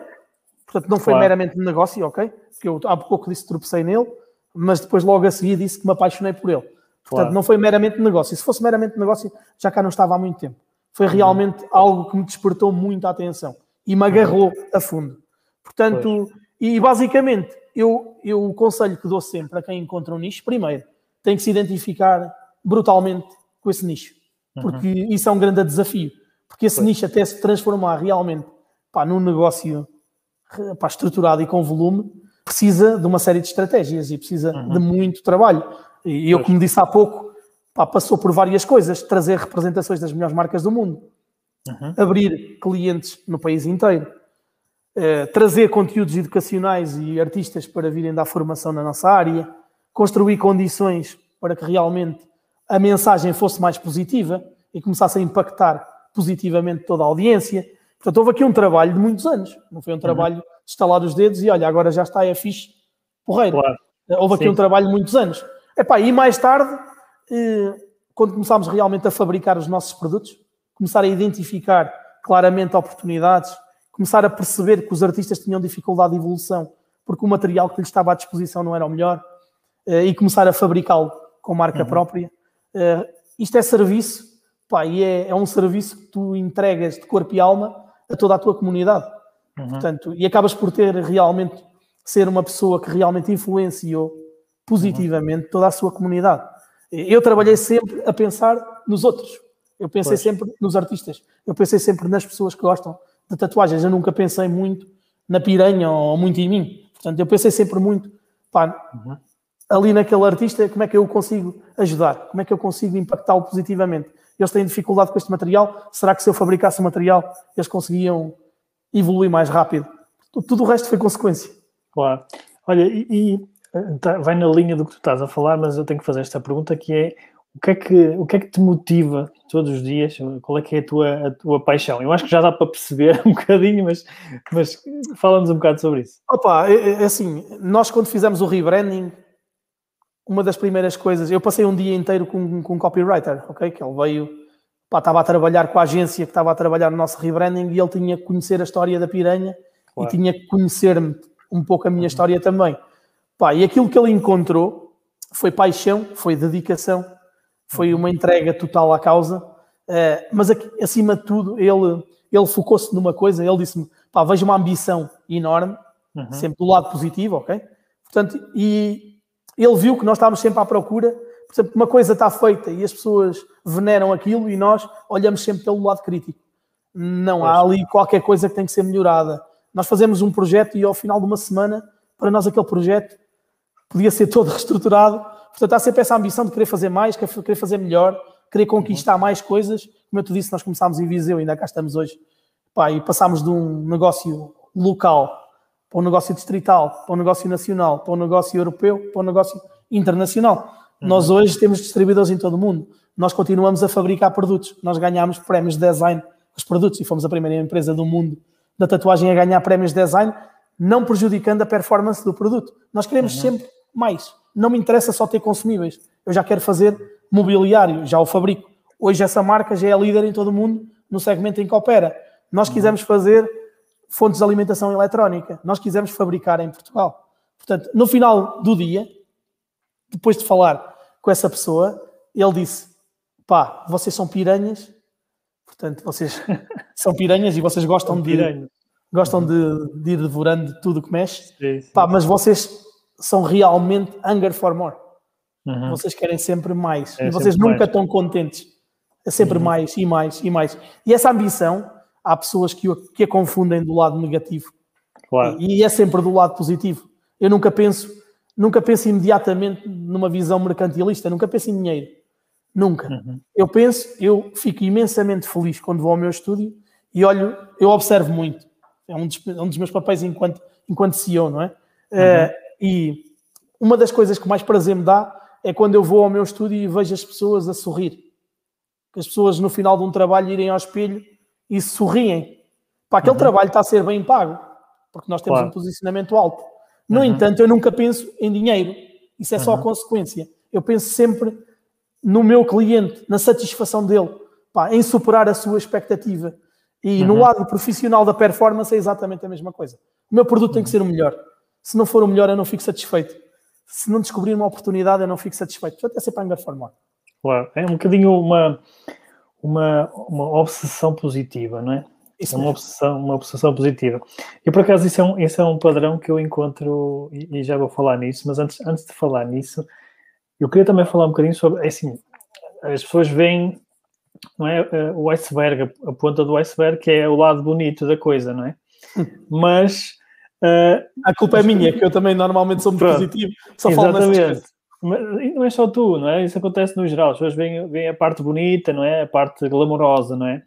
portanto, não foi claro. meramente um negócio, ok? Porque eu há pouco disse que tropecei nele, mas depois logo a seguir disse que me apaixonei por ele. Portanto, claro. não foi meramente negócio. Se fosse meramente negócio, já cá não estava há muito tempo. Foi uhum. realmente uhum. algo que me despertou muita atenção e me agarrou uhum. a fundo. Portanto, pois. e basicamente, eu, eu o conselho que dou sempre a quem encontra um nicho, primeiro, tem que se identificar brutalmente com esse nicho, uhum. porque uhum. isso é um grande desafio. Porque esse pois. nicho, até se transformar realmente pá, num negócio pá, estruturado e com volume, precisa de uma série de estratégias e precisa uhum. de muito trabalho. E eu, como disse há pouco, pá, passou por várias coisas: trazer representações das melhores marcas do mundo, uhum. abrir clientes no país inteiro, eh, trazer conteúdos educacionais e artistas para virem dar formação na nossa área construir condições para que realmente a mensagem fosse mais positiva e começasse a impactar positivamente toda a audiência. Portanto, houve aqui um trabalho de muitos anos, não foi um trabalho uhum. de estalar os dedos e olha, agora já está, é fixe, porreiro. Claro. Houve aqui Sim. um trabalho de muitos anos. Epá, e mais tarde, eh, quando começámos realmente a fabricar os nossos produtos, começar a identificar claramente oportunidades, começar a perceber que os artistas tinham dificuldade de evolução porque o material que lhes estava à disposição não era o melhor, e começar a fabricá-lo com marca uhum. própria. Uh, isto é serviço, pá, e é, é, um serviço que tu entregas de corpo e alma a toda a tua comunidade. Uhum. Portanto, e acabas por ter realmente ser uma pessoa que realmente influenciou positivamente uhum. toda a sua comunidade. Eu trabalhei sempre a pensar nos outros. Eu pensei pois. sempre nos artistas. Eu pensei sempre nas pessoas que gostam de tatuagens. Eu nunca pensei muito na piranha ou muito em mim. Portanto, eu pensei sempre muito, pá, uhum ali naquele artista, como é que eu consigo ajudar? Como é que eu consigo impactá-lo positivamente? Eles têm dificuldade com este material, será que se eu fabricasse o material eles conseguiam evoluir mais rápido? Tudo o resto foi consequência. Claro. Olha, e, e tá, vai na linha do que tu estás a falar, mas eu tenho que fazer esta pergunta que é o que é que, o que, é que te motiva todos os dias? Qual é que é a tua, a tua paixão? Eu acho que já dá para perceber um bocadinho, mas, mas fala-nos um bocado sobre isso. Opa, é, é assim, nós quando fizemos o rebranding, uma das primeiras coisas, eu passei um dia inteiro com, com um copywriter, ok? Que ele veio, pá, estava a trabalhar com a agência que estava a trabalhar no nosso rebranding e ele tinha que conhecer a história da piranha claro. e tinha que conhecer-me um pouco a minha uhum. história também. Pá, e aquilo que ele encontrou foi paixão, foi dedicação, foi uhum. uma entrega total à causa, uh, mas aqui, acima de tudo ele, ele focou-se numa coisa, ele disse-me, pá, vejo uma ambição enorme, uhum. sempre do lado positivo, ok? Portanto, e ele viu que nós estávamos sempre à procura. Por exemplo, uma coisa está feita e as pessoas veneram aquilo e nós olhamos sempre pelo lado crítico. Não há ali qualquer coisa que tem que ser melhorada. Nós fazemos um projeto e ao final de uma semana, para nós aquele projeto podia ser todo reestruturado. Portanto, há sempre essa ambição de querer fazer mais, querer fazer melhor, querer conquistar uhum. mais coisas. Como eu te disse, nós começámos em Viseu, ainda cá estamos hoje. Pá, e passámos de um negócio local para um negócio distrital, para um negócio nacional, para um negócio europeu, para um negócio internacional. Uhum. Nós hoje temos distribuidores em todo o mundo. Nós continuamos a fabricar produtos. Nós ganhamos prémios de design os produtos e fomos a primeira empresa do mundo da tatuagem a ganhar prémios de design, não prejudicando a performance do produto. Nós queremos uhum. sempre mais. Não me interessa só ter consumíveis. Eu já quero fazer mobiliário, já o fabrico. Hoje essa marca já é líder em todo o mundo no segmento em que opera. Nós uhum. quisemos fazer fontes de alimentação eletrónica. Nós quisemos fabricar em Portugal. Portanto, no final do dia, depois de falar com essa pessoa, ele disse: pá, vocês são piranhas, portanto, vocês são piranhas e vocês gostam de, gostam de, de, ir devorando tudo que mexe, sim, sim. pá, mas vocês são realmente hunger for more. Uhum. Vocês querem sempre mais. É e vocês nunca mais. estão contentes. É sempre uhum. mais e mais e mais. E essa ambição há pessoas que, que a confundem do lado negativo. Claro. E, e é sempre do lado positivo. Eu nunca penso, nunca penso imediatamente numa visão mercantilista, nunca penso em dinheiro. Nunca. Uhum. Eu penso, eu fico imensamente feliz quando vou ao meu estúdio e olho, eu observo muito. É um dos, um dos meus papéis enquanto, enquanto CEO, não é? Uh, e uma das coisas que mais prazer me dá é quando eu vou ao meu estúdio e vejo as pessoas a sorrir. As pessoas no final de um trabalho irem ao espelho e sorriem. Para aquele Uhum. trabalho está a ser bem pago, porque nós temos Claro. um posicionamento alto. No Uhum. entanto, eu nunca penso em dinheiro. Isso é só a Uhum. consequência. Eu penso sempre no meu cliente, na satisfação dele, pá, em superar a sua expectativa. E no Uhum. lado profissional da performance é exatamente a mesma coisa. O meu produto tem que ser o melhor. Se não for o melhor, eu não fico satisfeito. Se não descobrir uma oportunidade, eu não fico satisfeito. Portanto, é sempre a melhor forma. Claro. É um bocadinho uma, uma, uma obsessão positiva, não é? Isso é uma obsessão, uma obsessão positiva. E por acaso isso é um, isso é um padrão que eu encontro, e, e já vou falar nisso, mas antes, antes de falar nisso, eu queria também falar um bocadinho sobre, é assim, as pessoas veem, não é, eh, o iceberg, a- ponta do iceberg, que é o lado bonito da coisa, não é? Mas, eh, A culpa é minha, que eu também normalmente sou muito Pronto. positivo. Só falo exatamente. Mas, não é só tu, não é? Isso acontece no geral. As pessoas veem, veem a parte bonita, não é? A parte glamourosa, não é?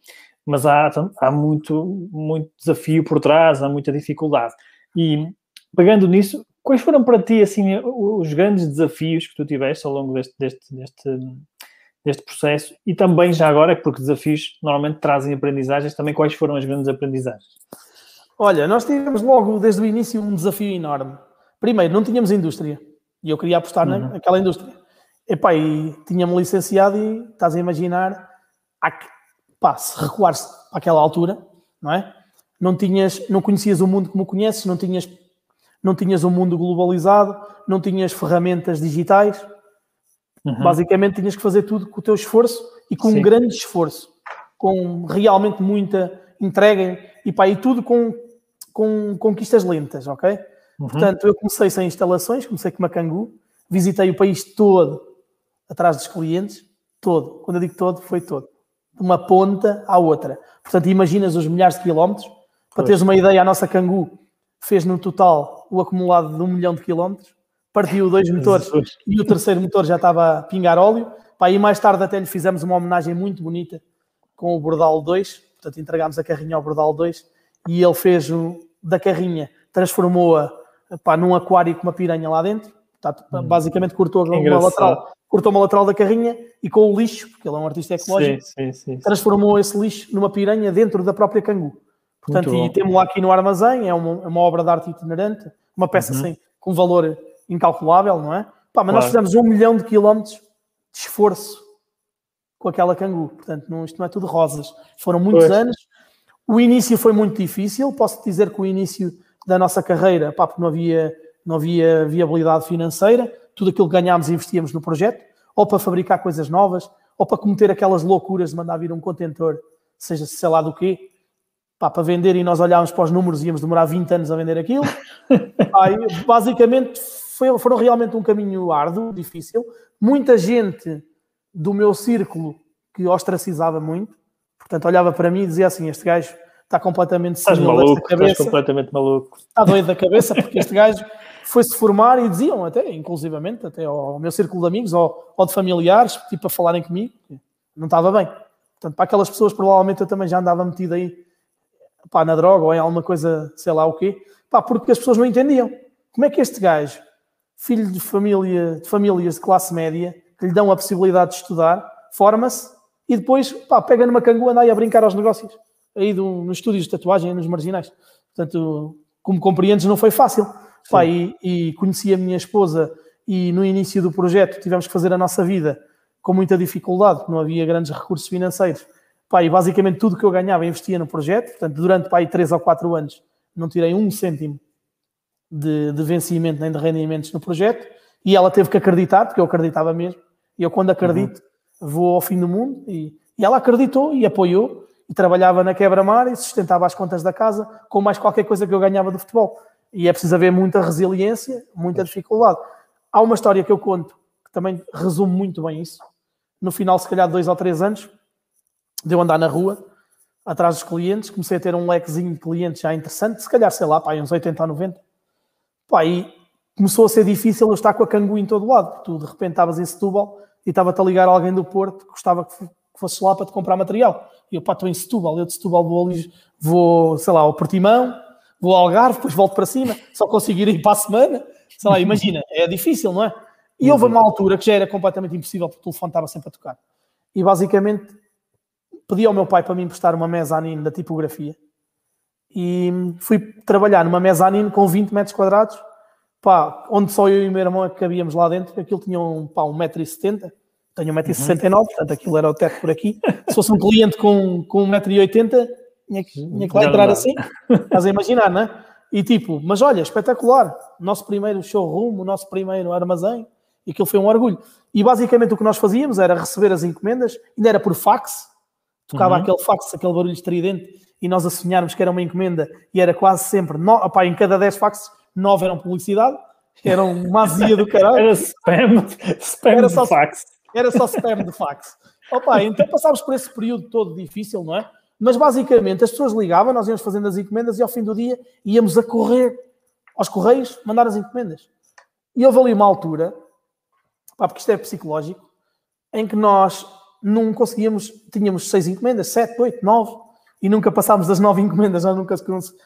Mas há, há muito, muito desafio por trás, há muita dificuldade. E pegando nisso, quais foram para ti assim os grandes desafios que tu tiveste ao longo deste, deste, deste, deste processo? E também já agora, porque desafios normalmente trazem aprendizagens, também quais foram as grandes aprendizagens? Olha, nós tivemos logo desde o início um desafio enorme. Primeiro, não tínhamos indústria e eu queria apostar Uhum. naquela indústria. Epá, e tinha-me licenciado e estás a imaginar, há que, pá, se recuares para aquela altura, não é? Não tinhas, não conhecias o mundo como conheces, não tinhas, não tinhas um mundo globalizado, não tinhas ferramentas digitais, Uhum. Basicamente tinhas que fazer tudo com o teu esforço e com Sim. um grande esforço, com realmente muita entrega e, pá, e tudo com, com conquistas lentas, ok? Uhum. Portanto, eu comecei sem instalações, comecei com uma Cangu, visitei o país todo atrás dos clientes, todo. Quando eu digo todo, foi todo. De uma ponta à outra. Portanto, imaginas os milhares de quilómetros. Para teres uma ideia, a nossa Cangu fez no total o acumulado de um milhão de quilómetros, partiu dois motores e o terceiro motor já estava a pingar óleo. Pá, e mais tarde até lhe fizemos uma homenagem muito bonita com o Bordal 2, portanto entregámos a carrinha ao Bordal 2 e ele fez o, da carrinha, transformou-a pá, num aquário com uma piranha lá dentro, Portanto, basicamente cortou uma engraçado. lateral, cortou uma lateral da carrinha e com o lixo, porque ele é um artista ecológico, Sim, sim, sim. transformou esse lixo numa piranha dentro da própria Cangu. Portanto, e temos lá aqui no armazém, é uma, é uma obra de arte itinerante, uma peça Uhum. com valor incalculável, não é? Pá, mas nós Claro. fizemos um milhão de quilómetros de esforço com aquela Cangu. Portanto, não, isto não é tudo rosas. Foram muitos Pois. anos. O início foi muito difícil. Posso dizer que o início da nossa carreira, pá, porque não havia, não havia viabilidade financeira, tudo aquilo que ganhámos investíamos no projeto, ou para fabricar coisas novas, ou para cometer aquelas loucuras de mandar vir um contentor, seja sei lá do quê, pá, para vender e nós olhávamos para os números e íamos demorar 20 anos a vender aquilo. E basicamente foi, foram realmente um caminho árduo, difícil. Muita gente do meu círculo que ostracizava muito, portanto olhava para mim e dizia assim: Este gajo está completamente Estás maluco, estás cabeça, completamente maluco. está doido da cabeça, porque este gajo foi-se formar e diziam até, inclusivamente, até ao meu círculo de amigos ou, ou de familiares, tipo a falarem comigo, não estava bem. Portanto, para aquelas pessoas, provavelmente eu também já andava metido aí pá, na droga ou em alguma coisa, sei lá o quê, pá, porque as pessoas não entendiam. Como é que este gajo, filho de, família, de famílias de classe média, que lhe dão a possibilidade de estudar, forma-se e depois pá, pega numa cangu e anda aí a brincar aos negócios, aí do, nos estúdios de tatuagem, nos marginais. Portanto, como compreendes, não foi fácil. Pá, e, e conheci a minha esposa e no início do projeto tivemos que fazer a nossa vida com muita dificuldade, não havia grandes recursos financeiros. Pá, e basicamente tudo que eu ganhava investia no projeto, portanto, durante pá, aí 3 ou 4 anos não tirei um cêntimo de, de vencimento nem de rendimentos no projeto, e ela teve que acreditar, porque eu acreditava mesmo, e eu quando acredito vou ao fim do mundo, e, e ela acreditou e apoiou, trabalhava na quebra-mar e sustentava as contas da casa com mais qualquer coisa que eu ganhava do futebol. E é preciso haver muita resiliência, muita dificuldade. Há uma história que eu conto que também resume muito bem isso. No final, se calhar, de dois ou três anos, de eu andar na rua, atrás dos clientes, comecei a ter um lequezinho de clientes já interessante, se calhar, sei lá, pá, uns 80 ou 90. Pá, e começou a ser difícil eu estar com a cangu em todo lado. Tu, de repente, estavas em Setúbal e estava-te a ligar alguém do Porto que gostava que fosses lá para te comprar material. Eu, pá, estou em Setúbal, eu de Setúbal vou, ali, vou sei lá, ao Portimão, vou ao Algarve, depois volto para cima, só conseguir ir para a semana. Sei lá, imagina, é difícil, não é? E houve uma altura que já era completamente impossível porque o telefone estava sempre a tocar. E basicamente pedi ao meu pai para me emprestar uma mezanine da tipografia. E fui trabalhar numa mezanine com 20 metros quadrados, pá, onde só eu e o meu irmão é que cabíamos lá dentro, aquilo tinha um, pá, 1,70m, tenho 1,69m, uhum. portanto aquilo era o teto por aqui. Se fosse um cliente com, com 1,80m, tinha que, tinha que lá entrar assim, estás a imaginar, não é? E tipo, mas olha, espetacular, nosso primeiro showroom, o nosso primeiro armazém, e aquilo foi um orgulho. E basicamente o que nós fazíamos era receber as encomendas, ainda era por fax, tocava uhum. aquele fax, aquele barulho estridente, e nós a sonharmos que era uma encomenda, e era quase sempre, no, opá, em cada 10 faxes, 9 eram publicidade, eram uma azia do caralho. Era spam, spam era só, fax. Era só spam de fax. Opa, então passámos por esse período todo difícil, não é? Mas basicamente as pessoas ligavam, nós íamos fazendo as encomendas e ao fim do dia íamos a correr aos correios mandar as encomendas. E houve ali uma altura, pá, porque isto é psicológico, em que nós não conseguíamos, tínhamos seis encomendas, sete, oito, nove, e nunca passámos das nove encomendas, nós nunca,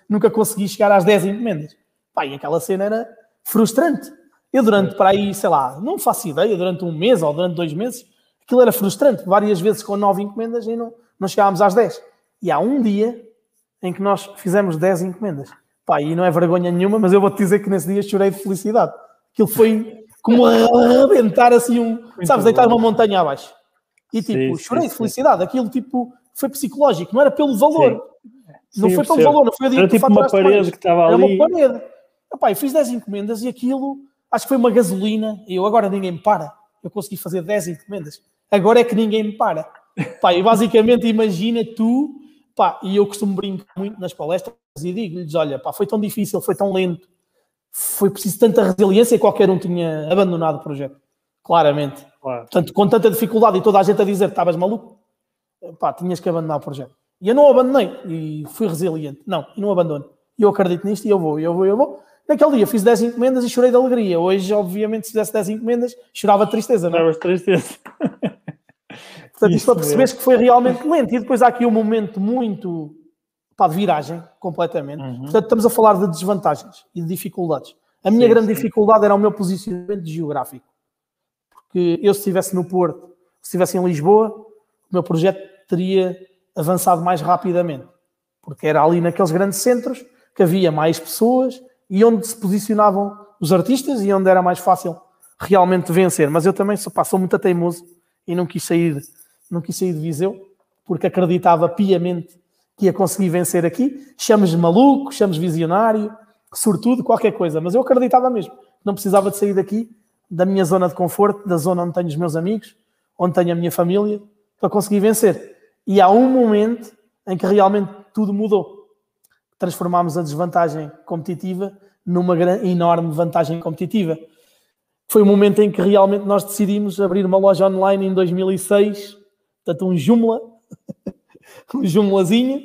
nunca consegui chegar às dez encomendas. Pá, e aquela cena era frustrante. Eu durante, para aí, sei lá, não faço ideia, durante um mês ou durante dois meses, aquilo era frustrante. Várias vezes com nove encomendas e não, não chegávamos às dez. E há um dia em que nós fizemos dez encomendas. Pá, e não é vergonha nenhuma, mas eu vou-te dizer que nesse dia chorei de felicidade. Aquilo foi como arrebentar assim um, Muito sabes, bom. deitar uma montanha abaixo. E tipo, sim, chorei sim, de felicidade. Aquilo tipo foi psicológico, não era pelo valor. Sim. Não foi pelo valor, não foi a dia Era tipo uma parede que estava ali. Era uma parede. Epá, eu fiz 10 encomendas e aquilo, acho que foi uma gasolina. E eu agora ninguém me para. Eu consegui fazer 10 encomendas. Agora é que ninguém me para. Pá, e basicamente imagina tu, pá, e eu costumo brincar muito nas palestras e digo-lhes: olha, pá, foi tão difícil, foi tão lento, foi preciso tanta resiliência e qualquer um tinha abandonado o projeto. Claramente. Claro. Portanto, com tanta dificuldade e toda a gente a dizer que estavas maluco, pá, tinhas que abandonar o projeto. E eu não abandonei e fui resiliente. Não, e não abandono. E eu acredito nisto e eu vou, eu vou, eu vou. Naquele dia fiz 10 encomendas e chorei de alegria. Hoje, obviamente, se fizesse 10 encomendas, chorava de tristeza, não é? de tristeza. Portanto, isto para perceberes que foi realmente lento. E depois há aqui um momento muito pá, de viragem, completamente. Uhum. Portanto, estamos a falar de desvantagens e de dificuldades. A minha sim, grande sim. dificuldade era o meu posicionamento geográfico. Porque eu, se estivesse no Porto, se estivesse em Lisboa, o meu projeto teria avançado mais rapidamente. Porque era ali naqueles grandes centros que havia mais pessoas e onde se posicionavam os artistas e onde era mais fácil realmente vencer. Mas eu também pá, sou muito teimoso e não quis sair, não quis sair de Viseu porque acreditava piamente que ia conseguir vencer aqui. Chames maluco, chames visionário, sortudo, qualquer coisa. Mas eu acreditava mesmo. Não precisava de sair daqui, da minha zona de conforto, da zona onde tenho os meus amigos, onde tenho a minha família, para conseguir vencer. E há um momento em que realmente tudo mudou transformámos a desvantagem competitiva numa enorme vantagem competitiva. Foi o momento em que realmente nós decidimos abrir uma loja online em 2006, portanto um Joomla, um Joomlazinho,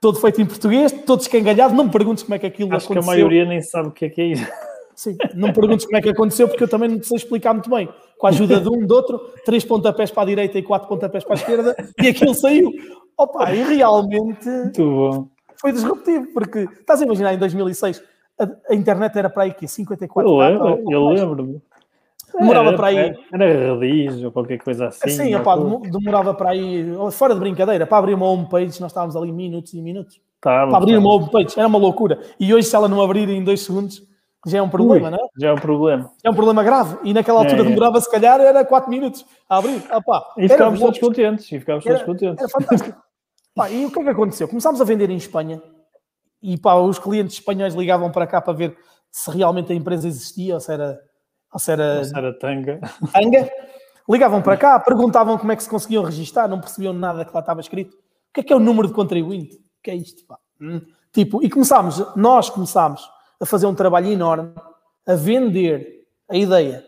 todo feito em português, todo escangalhado, não me perguntes como é que aquilo Acho aconteceu. Acho que a maioria nem sabe o que é que é isso. Sim, não me perguntes como é que aconteceu, porque eu também não sei explicar muito bem. Com a ajuda de um, de outro, três pontapés para a direita e quatro pontapés para a esquerda, e aquilo saiu. Opa, e realmente... Muito bom foi disruptivo, porque estás a imaginar em 2006 a, a internet era para aí que 54 Eu lembro, eu lembro-me. Demorava para aí. Era rediz ou qualquer coisa assim. Sim, opá, demorava para aí, fora de brincadeira, para abrir uma homepage, nós estávamos ali minutos e minutos. Tá, para abrir tá. uma homepage, era uma loucura. E hoje, se ela não abrir em dois segundos, já é um problema, Ui, não é? Já é um problema. Já é um problema grave. E naquela altura é, é. demorava, se calhar, era 4 minutos a abrir. Opá, e ficávamos todos contentes. E ficávamos todos contentes. Era fantástico. Pá, e o que é que aconteceu? Começámos a vender em Espanha e pá, os clientes espanhóis ligavam para cá para ver se realmente a empresa existia ou se era, ou se era, ou se era tanga. tanga. Ligavam para cá, perguntavam como é que se conseguiam registrar, não percebiam nada que lá estava escrito. O que é que é o número de contribuinte? O que é isto? Pá? Hum. Tipo, e começámos, nós começámos a fazer um trabalho enorme, a vender a ideia.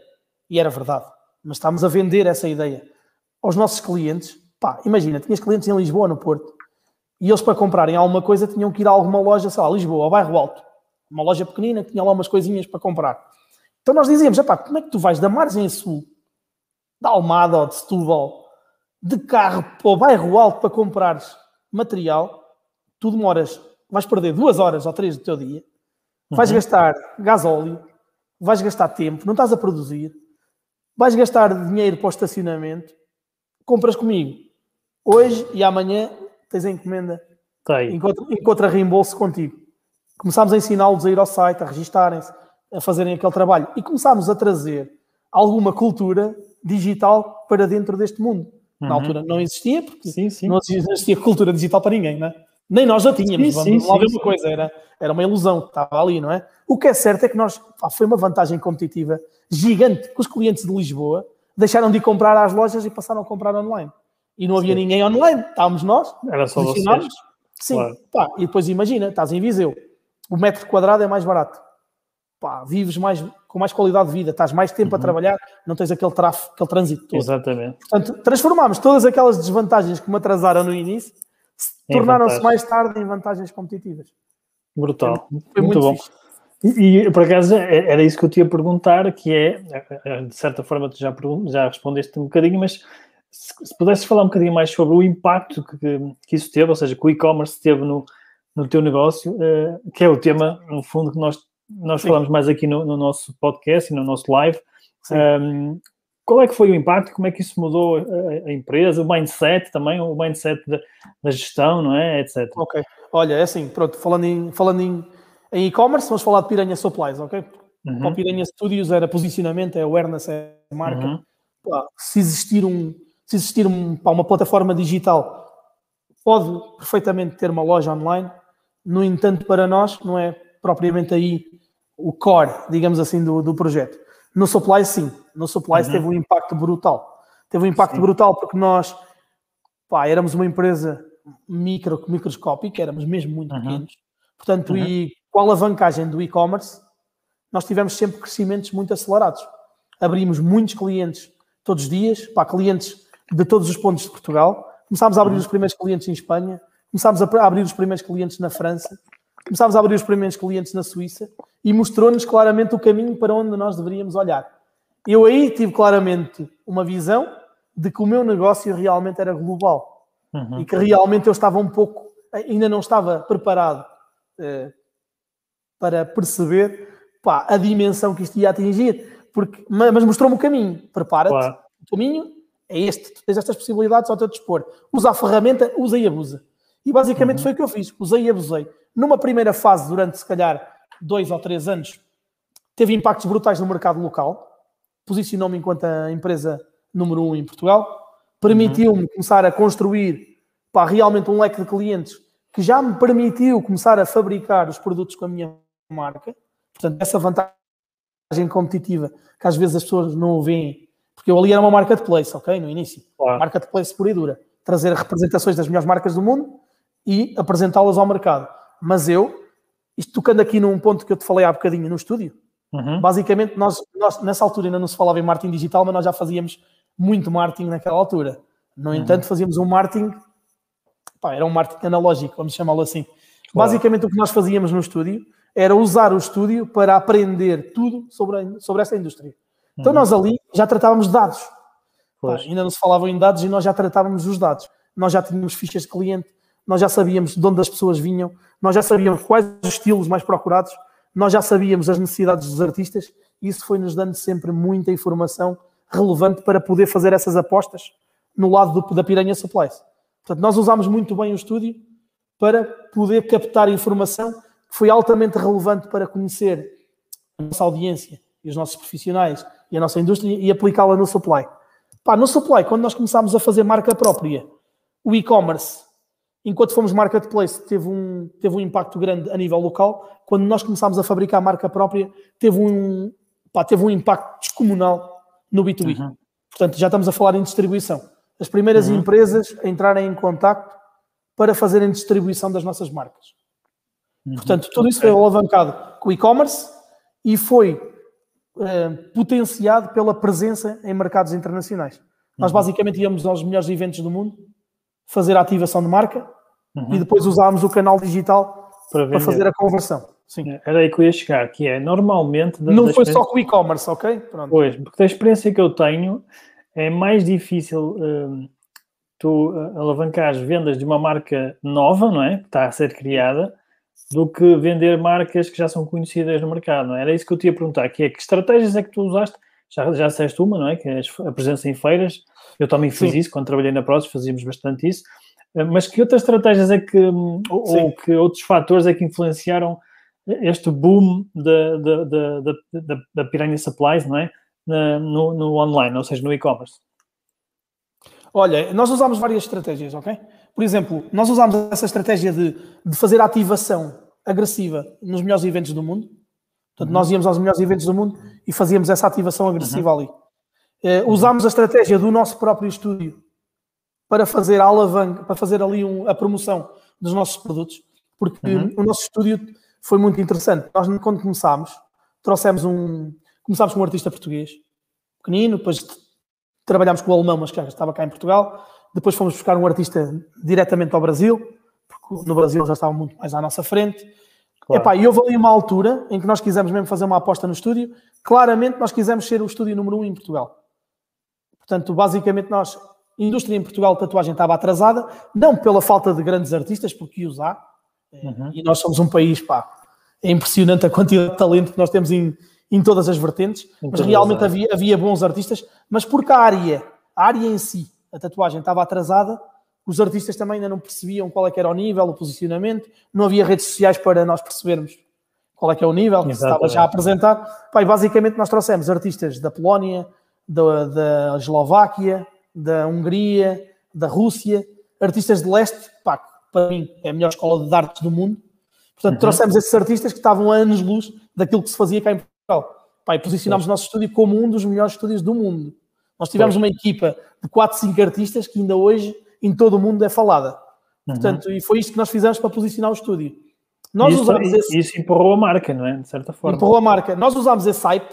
E era verdade, mas estávamos a vender essa ideia aos nossos clientes Pá, imagina, tinhas clientes em Lisboa, no Porto, E eles, para comprarem alguma coisa, tinham que ir a alguma loja, sei lá, Lisboa, ao bairro Alto. Uma loja pequenina que tinha lá umas coisinhas para comprar. Então nós dizíamos, como é que tu vais da margem sul, da Almada ou de Setúbal, de carro para o bairro Alto para comprares material, tu demoras, vais perder duas horas ou três do teu dia, vais uhum. gastar gasóleo, vais gastar tempo, não estás a produzir, vais gastar dinheiro para o estacionamento, compras comigo. Hoje e amanhã tens a encomenda. Tem. Encontra, encontra reembolso contigo. Começámos a ensiná-los a ir ao site, a registarem-se, a fazerem aquele trabalho. E começámos a trazer alguma cultura digital para dentro deste mundo. Na uhum. altura não existia, porque sim, sim. não existia cultura digital para ninguém, não é? Nem nós já tínhamos, sim, vamos lá ver uma coisa, era, era uma ilusão que estava ali, não é? O que é certo é que nós, pá, foi uma vantagem competitiva gigante que os clientes de Lisboa deixaram de ir comprar às lojas e passaram a comprar online. E não havia ninguém online, estávamos nós. Era só vocês. Sim, claro. pá, e depois imagina, estás em Viseu, o metro quadrado é mais barato. Pá, vives mais, com mais qualidade de vida, estás mais tempo uhum. a trabalhar, não tens aquele tráfego, aquele trânsito todo. Exatamente. Portanto, transformámos todas aquelas desvantagens que me atrasaram no início tornaram-se mais tarde em vantagens competitivas. Brutal. Foi, muito, muito, bom. E, e, por acaso é, era isso que eu te ia perguntar, que é, é de certa forma tu já, já respondeste um bocadinho, mas se, se pudesses falar um bocadinho mais sobre o impacto que, que isso teve, ou seja, que o e-commerce teve no, no teu negócio, uh, que é o tema, no fundo, que nós, nós falamos mais aqui no, no nosso podcast e no nosso live. Um, qual é que foi o impacto? Como é que isso mudou a, a empresa, o mindset também, o mindset da, da, gestão, não é? Etc. Ok. Olha, é assim, pronto, falando em falando em, em e-commerce, vamos falar de Piranha Supplies, ok? Uhum. O Piranha Studios era posicionamento, é awareness, é marca. Uhum. Pá, se existir um, se existir um, uma plataforma digital, pode perfeitamente ter uma loja online. No entanto, para nós, não é propriamente aí o core, digamos assim, do, do projeto. No supply, sim. No supply uhum. teve um impacto brutal. Teve um impacto sim. brutal porque nós pá, éramos uma empresa micro, microscópica, éramos mesmo muito uhum. pequenos. Portanto, uhum. e com a alavancagem do e-commerce, nós tivemos sempre crescimentos muito acelerados. Abrimos muitos clientes todos os dias, para clientes de todos os pontos de Portugal. Começámos a abrir uhum. os primeiros clientes em Espanha, começámos a abrir os primeiros clientes na França, começámos a abrir os primeiros clientes na Suíça e mostrou-nos claramente o caminho para onde nós deveríamos olhar. Eu aí tive claramente uma visão de que o meu negócio realmente era global uhum. e que realmente eu estava um pouco, ainda não estava preparado eh, para perceber pá, a dimensão que isto ia atingir, porque, mas mostrou-me o caminho. Prepara-te, claro. o caminho é este, tu tens estas possibilidades ao teu dispor. Usa a ferramenta, usa e abusa. E basicamente uhum. foi o que eu fiz, usei e abusei. Numa primeira fase, durante se calhar dois ou três anos, teve impactos brutais no mercado local, posicionou-me enquanto a empresa número um em Portugal, permitiu-me uhum. começar a construir pá, realmente um leque de clientes que já me permitiu começar a fabricar os produtos com a minha marca. Portanto, essa vantagem competitiva que às vezes as pessoas não veem, porque eu ali era uma marketplace, ok? No início. Claro. Marketplace pura e dura. Trazer representações das melhores marcas do mundo e apresentá-las ao mercado. Mas eu isto tocando aqui num ponto que eu te falei há bocadinho no estúdio, uhum. basicamente nós, nós, nessa altura ainda não se falava em marketing digital, mas nós já fazíamos muito marketing naquela altura. No uhum. entanto, fazíamos um marketing, pá, era um marketing analógico, vamos chamá-lo assim. Claro. Basicamente o que nós fazíamos no estúdio era usar o estúdio para aprender tudo sobre, a, sobre essa indústria. Então nós ali já tratávamos de dados. Pá, ainda não se falava em dados e nós já tratávamos os dados. Nós já tínhamos fichas de cliente, nós já sabíamos de onde as pessoas vinham, nós já sabíamos quais os estilos mais procurados, nós já sabíamos as necessidades dos artistas, e isso foi-nos dando sempre muita informação relevante para poder fazer essas apostas no lado do, da Piranha Supplies. Portanto, nós usámos muito bem o estúdio para poder captar informação que foi altamente relevante para conhecer a nossa audiência e os nossos profissionais e a nossa indústria e aplicá-la no supply. Pá, no supply, quando nós começámos a fazer marca própria, o e-commerce enquanto fomos marketplace, teve um, teve um impacto grande a nível local. Quando nós começámos a fabricar marca própria, teve um, pá, teve um impacto descomunal no B2B. Uhum. Portanto, já estamos a falar em distribuição. As primeiras uhum. empresas a entrarem em contacto para fazerem distribuição das nossas marcas. Uhum. Portanto, tudo isso foi alavancado com o e-commerce e foi eh, potenciado pela presença em mercados internacionais. Nós uhum. basicamente íamos aos melhores eventos do mundo fazer a ativação de marca uhum. e depois usávamos o canal digital para, para, fazer a conversão. Sim. É, era aí que eu ia chegar, que é normalmente. Da, Não da foi só com o e-commerce, ok? Pronto. Pois, porque da experiência que eu tenho, é mais difícil uh, tu uh, alavancar as vendas de uma marca nova, não é? Que está a ser criada, do que vender marcas que já são conhecidas no mercado, não é? Era isso que eu te ia perguntar, que é que estratégias é que tu usaste? Já, já disseste uma, não é? Que é a presença em feiras. Eu também fiz Sim. isso, quando trabalhei na Prozis fazíamos bastante isso. Eh, mas que outras estratégias é que, hum, ou, ou que outros fatores é que influenciaram este boom da, da, da, da, da Piranha Supplies, não é? No, no online, ou seja, no e-commerce? Olha, nós usamos várias estratégias, ok? Por exemplo, nós usamos essa estratégia de, de fazer ativação agressiva nos melhores eventos do mundo. Portanto, uhum. nós íamos aos melhores eventos do mundo e fazíamos essa ativação agressiva uhum. ali. Uh, usámos a estratégia do nosso próprio estúdio para fazer a alavanca, para fazer ali um, a promoção dos nossos produtos, porque uhum. o nosso estúdio foi muito interessante. Nós, quando começámos, trouxemos um. Começámos com um artista português, pequenino, depois trabalhámos com o alemão, mas que já estava cá em Portugal. Depois fomos buscar um artista diretamente ao Brasil, porque no Brasil já estava muito mais à nossa frente. Claro. Epá, e houve ali uma altura em que nós quisemos mesmo fazer uma aposta no estúdio. Claramente, nós quisemos ser o estúdio número um em Portugal. Portanto, basicamente, nós, a indústria em Portugal de tatuagem estava atrasada, não pela falta de grandes artistas, porque os há, Uhum. E nós somos um país, pá, é impressionante a quantidade de talento que nós temos em, em todas as vertentes, mas realmente havia, havia bons artistas, mas porque a área, a área em si, a tatuagem estava atrasada, os artistas também ainda não percebiam qual é era o nível, o posicionamento, não havia redes sociais para nós percebermos qual é que é o nível, que estava já a apresentar. E basicamente nós trouxemos artistas da Polónia, da, da Eslováquia, da Hungria, da Rússia, artistas de leste, pá, para mim, é a melhor escola de artes do mundo. Portanto, uhum. trouxemos esses artistas que estavam a anos-luz daquilo que se fazia cá em Portugal. E posicionámos o nosso estúdio como um dos melhores estúdios do mundo. Nós tivemos uma equipa de 4, 5 artistas que ainda hoje em todo o mundo é falada. Uhum. Portanto, e foi isto que nós fizemos para posicionar o estúdio. Nós isso, usamos esse... isso empurrou a marca, não é? De certa forma. Empurrou a marca. Nós usámos esse hype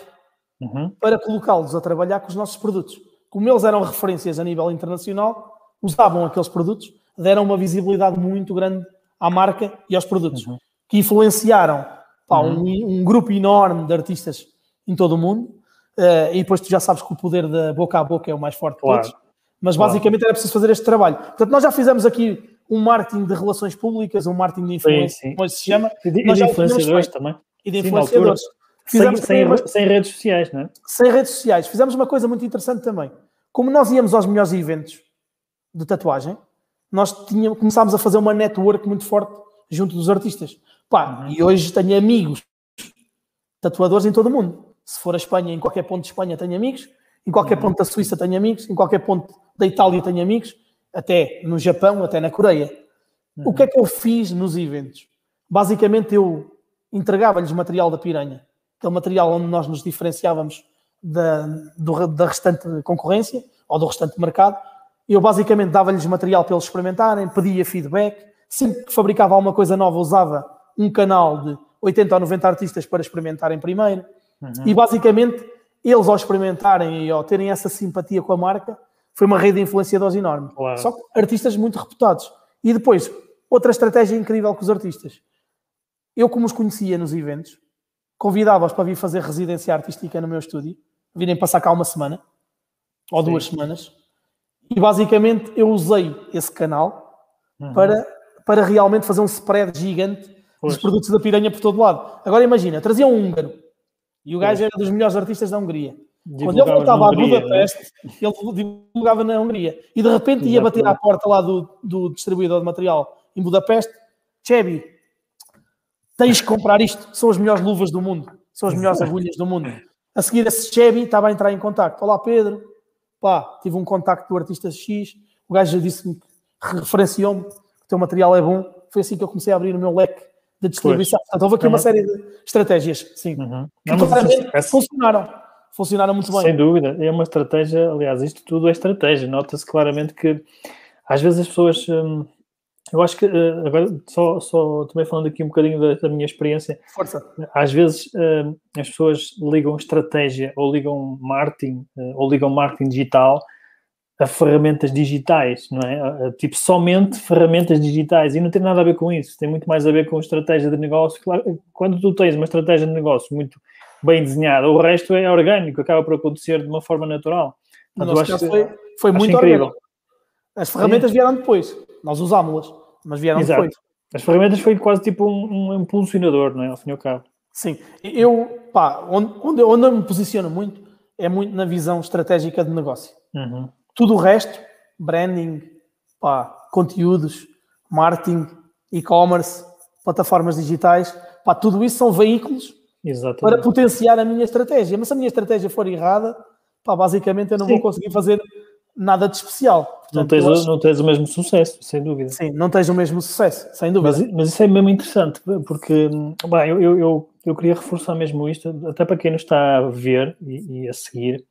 uhum. para colocá-los a trabalhar com os nossos produtos. Como eles eram referências a nível internacional, usavam aqueles produtos deram uma visibilidade muito grande à marca e aos produtos, uhum. que influenciaram pá, uhum. um, um, grupo enorme de artistas em todo o mundo. Uh, e depois tu já sabes que o poder da boca a boca é o mais forte claro. de todos. Mas claro. basicamente era preciso fazer este trabalho. Portanto, nós já fizemos aqui um marketing de relações públicas, um marketing de influência, sim, sim. como se chama. E de, nós de influenciadores também. E de influenciadores. Fizemos sem, sem, sem, redes sociais, não é? Sem redes sociais. Fizemos uma coisa muito interessante também. Como nós íamos aos melhores eventos de tatuagem, nós tínhamos, começámos a fazer uma network muito forte junto dos artistas. Pá, uhum. e hoje tenho amigos tatuadores em todo o mundo. Se for a Espanha, em qualquer ponto de Espanha tenho amigos, em qualquer ponto da Suíça tenho amigos, em qualquer ponto da Itália tenho amigos, até no Japão, até na Coreia. Uhum. O que é que eu fiz nos eventos? Basicamente eu entregava-lhes material da piranha, aquele material onde nós nos diferenciávamos da, do, da restante concorrência ou do restante mercado, eu basicamente dava-lhes material para eles experimentarem, pedia feedback. Sempre que fabricava alguma coisa nova, usava um canal de 80 ou 90 artistas para experimentarem primeiro. Uhum. E basicamente, eles ao experimentarem e ao terem essa simpatia com a marca, foi uma rede de influenciadores enorme. Claro. Só que artistas muito reputados. E depois, outra estratégia incrível com os artistas. Eu, como os conhecia nos eventos, convidava-os para vir fazer residência artística no meu estúdio, virem passar cá uma semana ou Sim. duas semanas e basicamente eu usei esse canal uhum. para, para realmente fazer um spread gigante pois. dos produtos da piranha por todo lado. Agora imagina, trazia um húngaro e o gajo era dos melhores artistas da Hungria. Quando ele voltava a é? Budapeste, né? ele divulgava na Hungria. E de repente ia bater à porta lá do, do distribuidor de material em Budapeste. Chebi, tens que comprar isto. São as melhores luvas do mundo. São as melhores agulhas do mundo. A seguir, esse Chebi estava a entrar em contato. Olá, Pedro pá, tive um contacto do artista X, o gajo disse-me, referenciou-me, que o teu material é bom. Foi assim que eu comecei a abrir o meu leque de distribuição. Portanto, houve aqui uhum. uma série de estratégias, sim, uhum. que claramente é... funcionaram. Funcionaram muito bem. Sem dúvida, é uma estratégia, aliás, isto tudo é estratégia. Nota-se claramente que às vezes as pessoas hum, eu acho que, uh, agora, só, só também falando aqui um bocadinho da, da minha experiência. Força. Às vezes uh, as pessoas ligam estratégia ou ligam marketing uh, ou ligam marketing digital a ferramentas digitais, não é? Tipo, somente ferramentas digitais. E não tem nada a ver com isso. Tem muito mais a ver com estratégia de negócio. Claro, quando tu tens uma estratégia de negócio muito bem desenhada, o resto é orgânico, acaba por acontecer de uma forma natural. Portanto, foi, foi muito incrível. orgânico. As ferramentas Sim. vieram depois. Nós usámos-las, mas vieram Exato. depois. As ferramentas foi quase tipo um, um impulsionador, não é? Ao fim e ao cabo. Sim. Eu, pá, onde, onde, onde eu me posiciono muito é muito na visão estratégica de negócio. Uhum. Tudo o resto, branding, pá, conteúdos, marketing, e-commerce, plataformas digitais, pá, tudo isso são veículos Exatamente. para potenciar a minha estratégia. Mas se a minha estratégia for errada, pá, basicamente eu não Sim. vou conseguir fazer nada de especial. Portanto, não, tens, não tens o mesmo sucesso, sem dúvida. Sim, não tens o mesmo sucesso, sem dúvida. Mas, mas isso é mesmo interessante, porque bem, eu, eu, eu, eu, queria reforçar mesmo isto, até para quem nos está a ver e, e a seguir,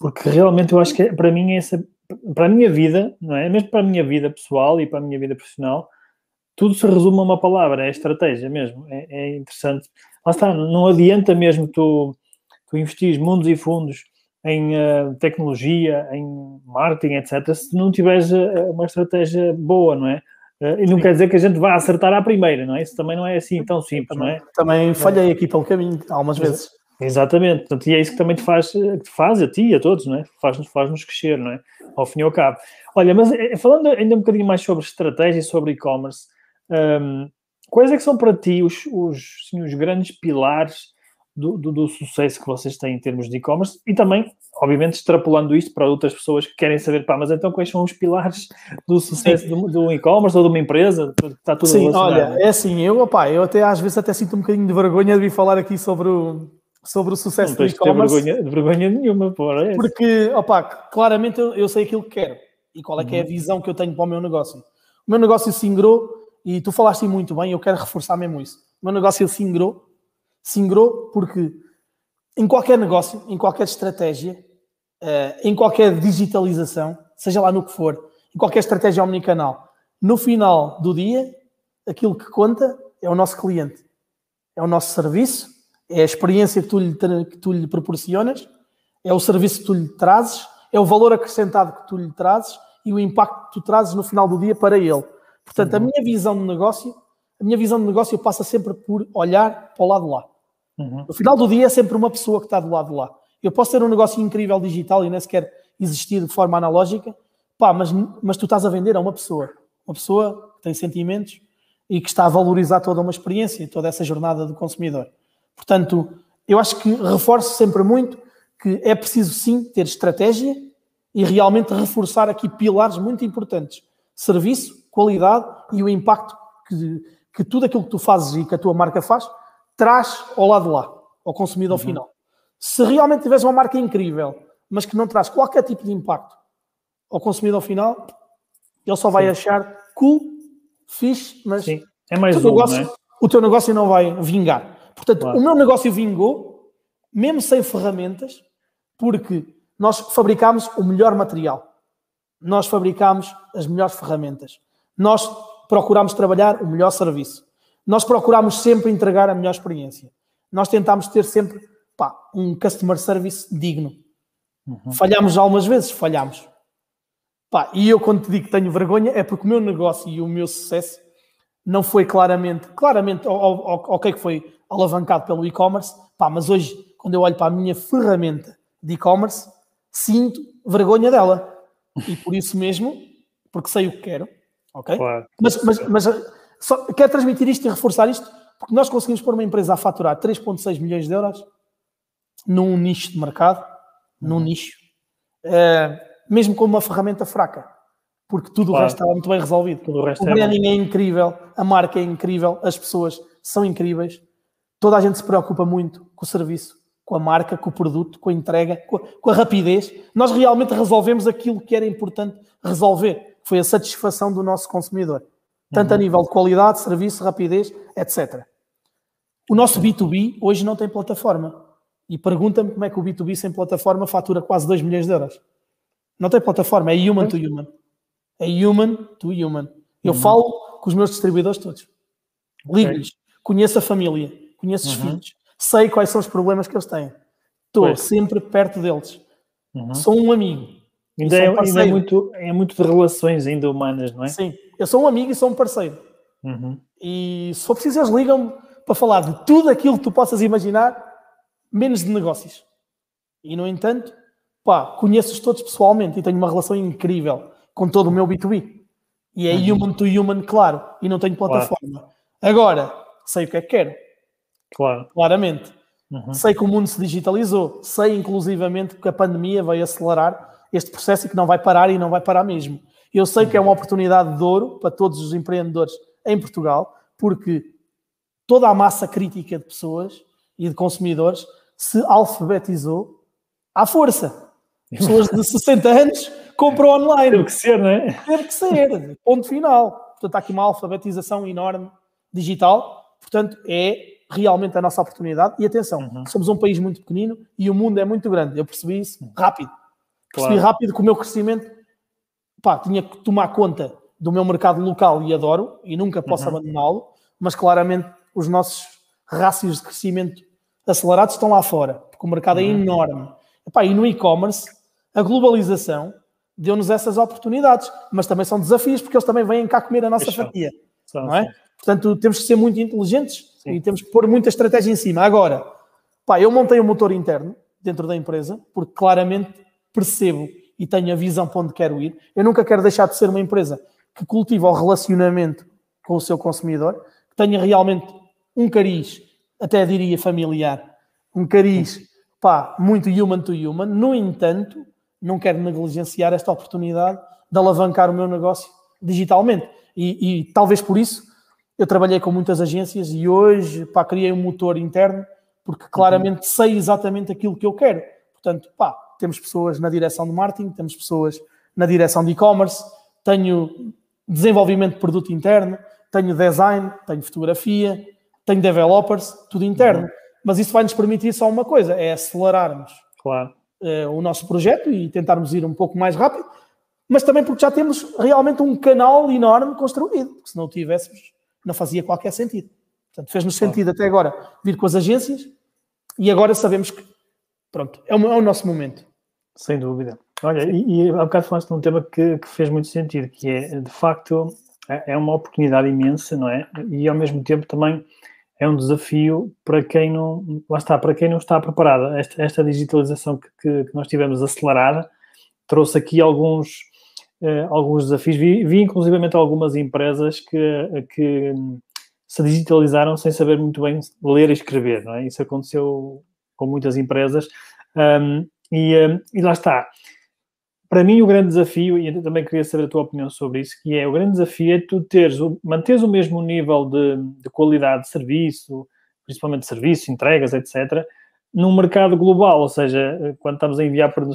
porque realmente eu acho que para mim essa, para a minha vida, não é? Mesmo para a minha vida pessoal e para a minha vida profissional, tudo se resume a uma palavra, é estratégia mesmo. É, é interessante. Lá está, não adianta mesmo tu, tu investir mundos e fundos em uh, tecnologia, em marketing, etc., se não tiveres uh, uma estratégia boa, não é? Uh, e não Sim. quer dizer que a gente vá acertar à primeira, não é? Isso também não é assim tão simples, também, não é? Também falhei aqui pelo caminho, algumas vezes. Exatamente, Portanto, e é isso que também te faz, te faz a ti e a todos, não é? Faz-nos faz crescer, não é? Ao fim e ao cabo. Olha, mas falando ainda um bocadinho mais sobre estratégia e sobre e-commerce, um, quais é que são para ti os, os, os grandes pilares do, do, do, sucesso que vocês têm em termos de e-commerce e também, obviamente, extrapolando isto para outras pessoas que querem saber, pá, mas então quais são os pilares do sucesso do, do e-commerce ou de uma empresa? Está tudo Sim, olha, é assim, eu, opá, eu até às vezes até sinto um bocadinho de vergonha de vir falar aqui sobre o, sobre o sucesso do e-commerce. Não vergonha, vergonha nenhuma, porra. É porque, opá, claramente eu, eu, sei aquilo que quero e qual é que é a uhum. visão que eu tenho para o meu negócio. O meu negócio se ingrou e tu falaste muito bem, eu quero reforçar mesmo isso. O meu negócio se ingrou Singrou porque em qualquer negócio, em qualquer estratégia, eh, em qualquer digitalização, seja lá no que for, em qualquer estratégia omnicanal, no final do dia, aquilo que conta é o nosso cliente, é o nosso serviço, é a experiência que tu lhe, que tu lhe proporcionas, é o serviço que tu lhe trazes, é o valor acrescentado que tu lhe trazes e o impacto que tu trazes no final do dia para ele. Portanto, a uhum. minha visão de negócio, a minha visão de negócio passa sempre por olhar para o lado de lá. Uhum. No final do dia é sempre uma pessoa que está do lado de lá. Eu posso ter um negócio incrível digital e nem sequer existir de forma analógica, pá, mas, mas tu estás a vender a uma pessoa. Uma pessoa que tem sentimentos e que está a valorizar toda uma experiência, toda essa jornada do consumidor. Portanto, eu acho que reforço sempre muito que é preciso sim ter estratégia e realmente reforçar aqui pilares muito importantes: serviço, qualidade e o impacto que, que tudo aquilo que tu fazes e que a tua marca faz traz ao lado de lá, ao consumidor uhum. final. Se realmente tivesse uma marca incrível, mas que não traz qualquer tipo de impacto ao consumidor final, ele só vai Sim. achar cool, fixe, mas. É mais o, teu negócio, é? o teu negócio não vai vingar. Portanto, claro. o meu negócio vingou, mesmo sem ferramentas, porque nós fabricamos o melhor material. Nós fabricamos as melhores ferramentas. Nós procuramos trabalhar o melhor serviço. Nós procuramos sempre entregar a melhor experiência. Nós tentamos ter sempre pá, um customer service digno. Uhum. Falhamos algumas vezes, falhamos. Pá, e eu quando te digo que tenho vergonha é porque o meu negócio e o meu sucesso não foi claramente, claramente, ok que foi alavancado pelo e-commerce, pá, mas hoje, quando eu olho para a minha ferramenta de e-commerce, sinto vergonha dela. E por isso mesmo, porque sei o que quero, ok? Claro. Mas, mas, mas só, quero transmitir isto e reforçar isto, porque nós conseguimos pôr uma empresa a faturar 3,6 milhões de euros num nicho de mercado, num uhum. nicho, é, mesmo com uma ferramenta fraca, porque tudo claro. o resto estava muito bem resolvido. Tudo o resto o é branding é, é incrível, a marca é incrível, as pessoas são incríveis, toda a gente se preocupa muito com o serviço, com a marca, com o produto, com a entrega, com a, com a rapidez. Nós realmente resolvemos aquilo que era importante resolver, que foi a satisfação do nosso consumidor tanto uhum. a nível de qualidade, serviço, rapidez, etc. O nosso B2B hoje não tem plataforma. E pergunta-me como é que o B2B sem plataforma fatura quase 2 milhões de euros. Não tem plataforma, é human to human. É human to human. Eu uhum. falo com os meus distribuidores todos. Ligo-lhes, okay. conheço a família, conheço os uhum. filhos, sei quais são os problemas que eles têm. Estou sempre perto deles. Uhum. Sou um amigo. Ainda, é, ainda é, muito, é muito de relações ainda humanas, não é? Sim, eu sou um amigo e sou um parceiro. Uhum. E se for preciso, eles ligam para falar de tudo aquilo que tu possas imaginar, menos de negócios. E, no entanto, pá, conheço-os todos pessoalmente e tenho uma relação incrível com todo o meu B2B. E é uhum. human to human, claro, e não tenho plataforma. Claro. Agora, sei o que é que quero. Claro. Claramente. Uhum. Sei que o mundo se digitalizou. Sei, inclusivamente, que a pandemia veio acelerar este processo e que não vai parar e não vai parar mesmo. Eu sei que é uma oportunidade de ouro para todos os empreendedores em Portugal, porque toda a massa crítica de pessoas e de consumidores se alfabetizou à força. Pessoas de 60 anos compram online. Teve que ser, não é? Teve que ser. Ponto final. Portanto, há aqui uma alfabetização enorme digital. Portanto, é realmente a nossa oportunidade. E atenção, uhum. somos um país muito pequenino e o mundo é muito grande. Eu percebi isso rápido. Percebi claro. rápido que o meu crescimento pá, tinha que tomar conta do meu mercado local e adoro e nunca posso uhum. abandoná-lo, mas claramente os nossos rácios de crescimento acelerados estão lá fora, porque o mercado é uhum. é enorme. Epá, e no e-commerce, a globalização deu-nos essas oportunidades, mas também são desafios, porque eles também vêm cá comer a nossa fatia. não é? Portanto, temos que ser muito inteligentes Sim. e temos que pôr muita estratégia em cima. Agora, pá, eu montei um motor interno dentro da empresa, porque claramente percebo e tenho a visão para onde quero ir. Eu nunca quero deixar de ser uma empresa que cultiva o relacionamento com o seu consumidor, que tenha realmente um cariz, até diria familiar, um cariz pá, muito human to human. No entanto, não quero negligenciar esta oportunidade de alavancar o meu negócio digitalmente. E, e talvez por isso eu trabalhei com muitas agências e hoje pá, criei um motor interno porque claramente uhum. sei exatamente aquilo que eu quero. Portanto, pá, temos pessoas na direção de marketing, temos pessoas na direção de e-commerce, tenho desenvolvimento de produto interno, tenho design, tenho fotografia, tenho developers, tudo interno. Uhum. Mas isso vai nos permitir só uma coisa, é acelerarmos claro. Uh, o nosso projeto e tentarmos ir um pouco mais rápido, mas também porque já temos realmente um canal enorme construído, porque se não o tivéssemos, não fazia qualquer sentido. Portanto, fez-nos sentido até agora vir com as agências e agora sabemos que, pronto, é o, é o nosso momento. Sem dúvida. Olha, e, e há bocado falaste de um tema que, que, fez muito sentido, que é, de facto, é, é uma oportunidade imensa, não é? E ao mesmo tempo também é um desafio para quem não, lá está, para quem não está preparada. Esta, esta digitalização que, que, que, nós tivemos acelerada trouxe aqui alguns, eh, alguns desafios. Vi, vi inclusivamente algumas empresas que, que se digitalizaram sem saber muito bem ler e escrever, não é? Isso aconteceu com muitas empresas. Um, e, hum, e lá está. Para mim, o grande desafio, e eu também queria saber a tua opinião sobre isso, que é o grande desafio é tu teres, manteres o mesmo nível de, de qualidade de serviço, principalmente de serviço, entregas, etc., num mercado global, ou seja, quando estamos a enviar para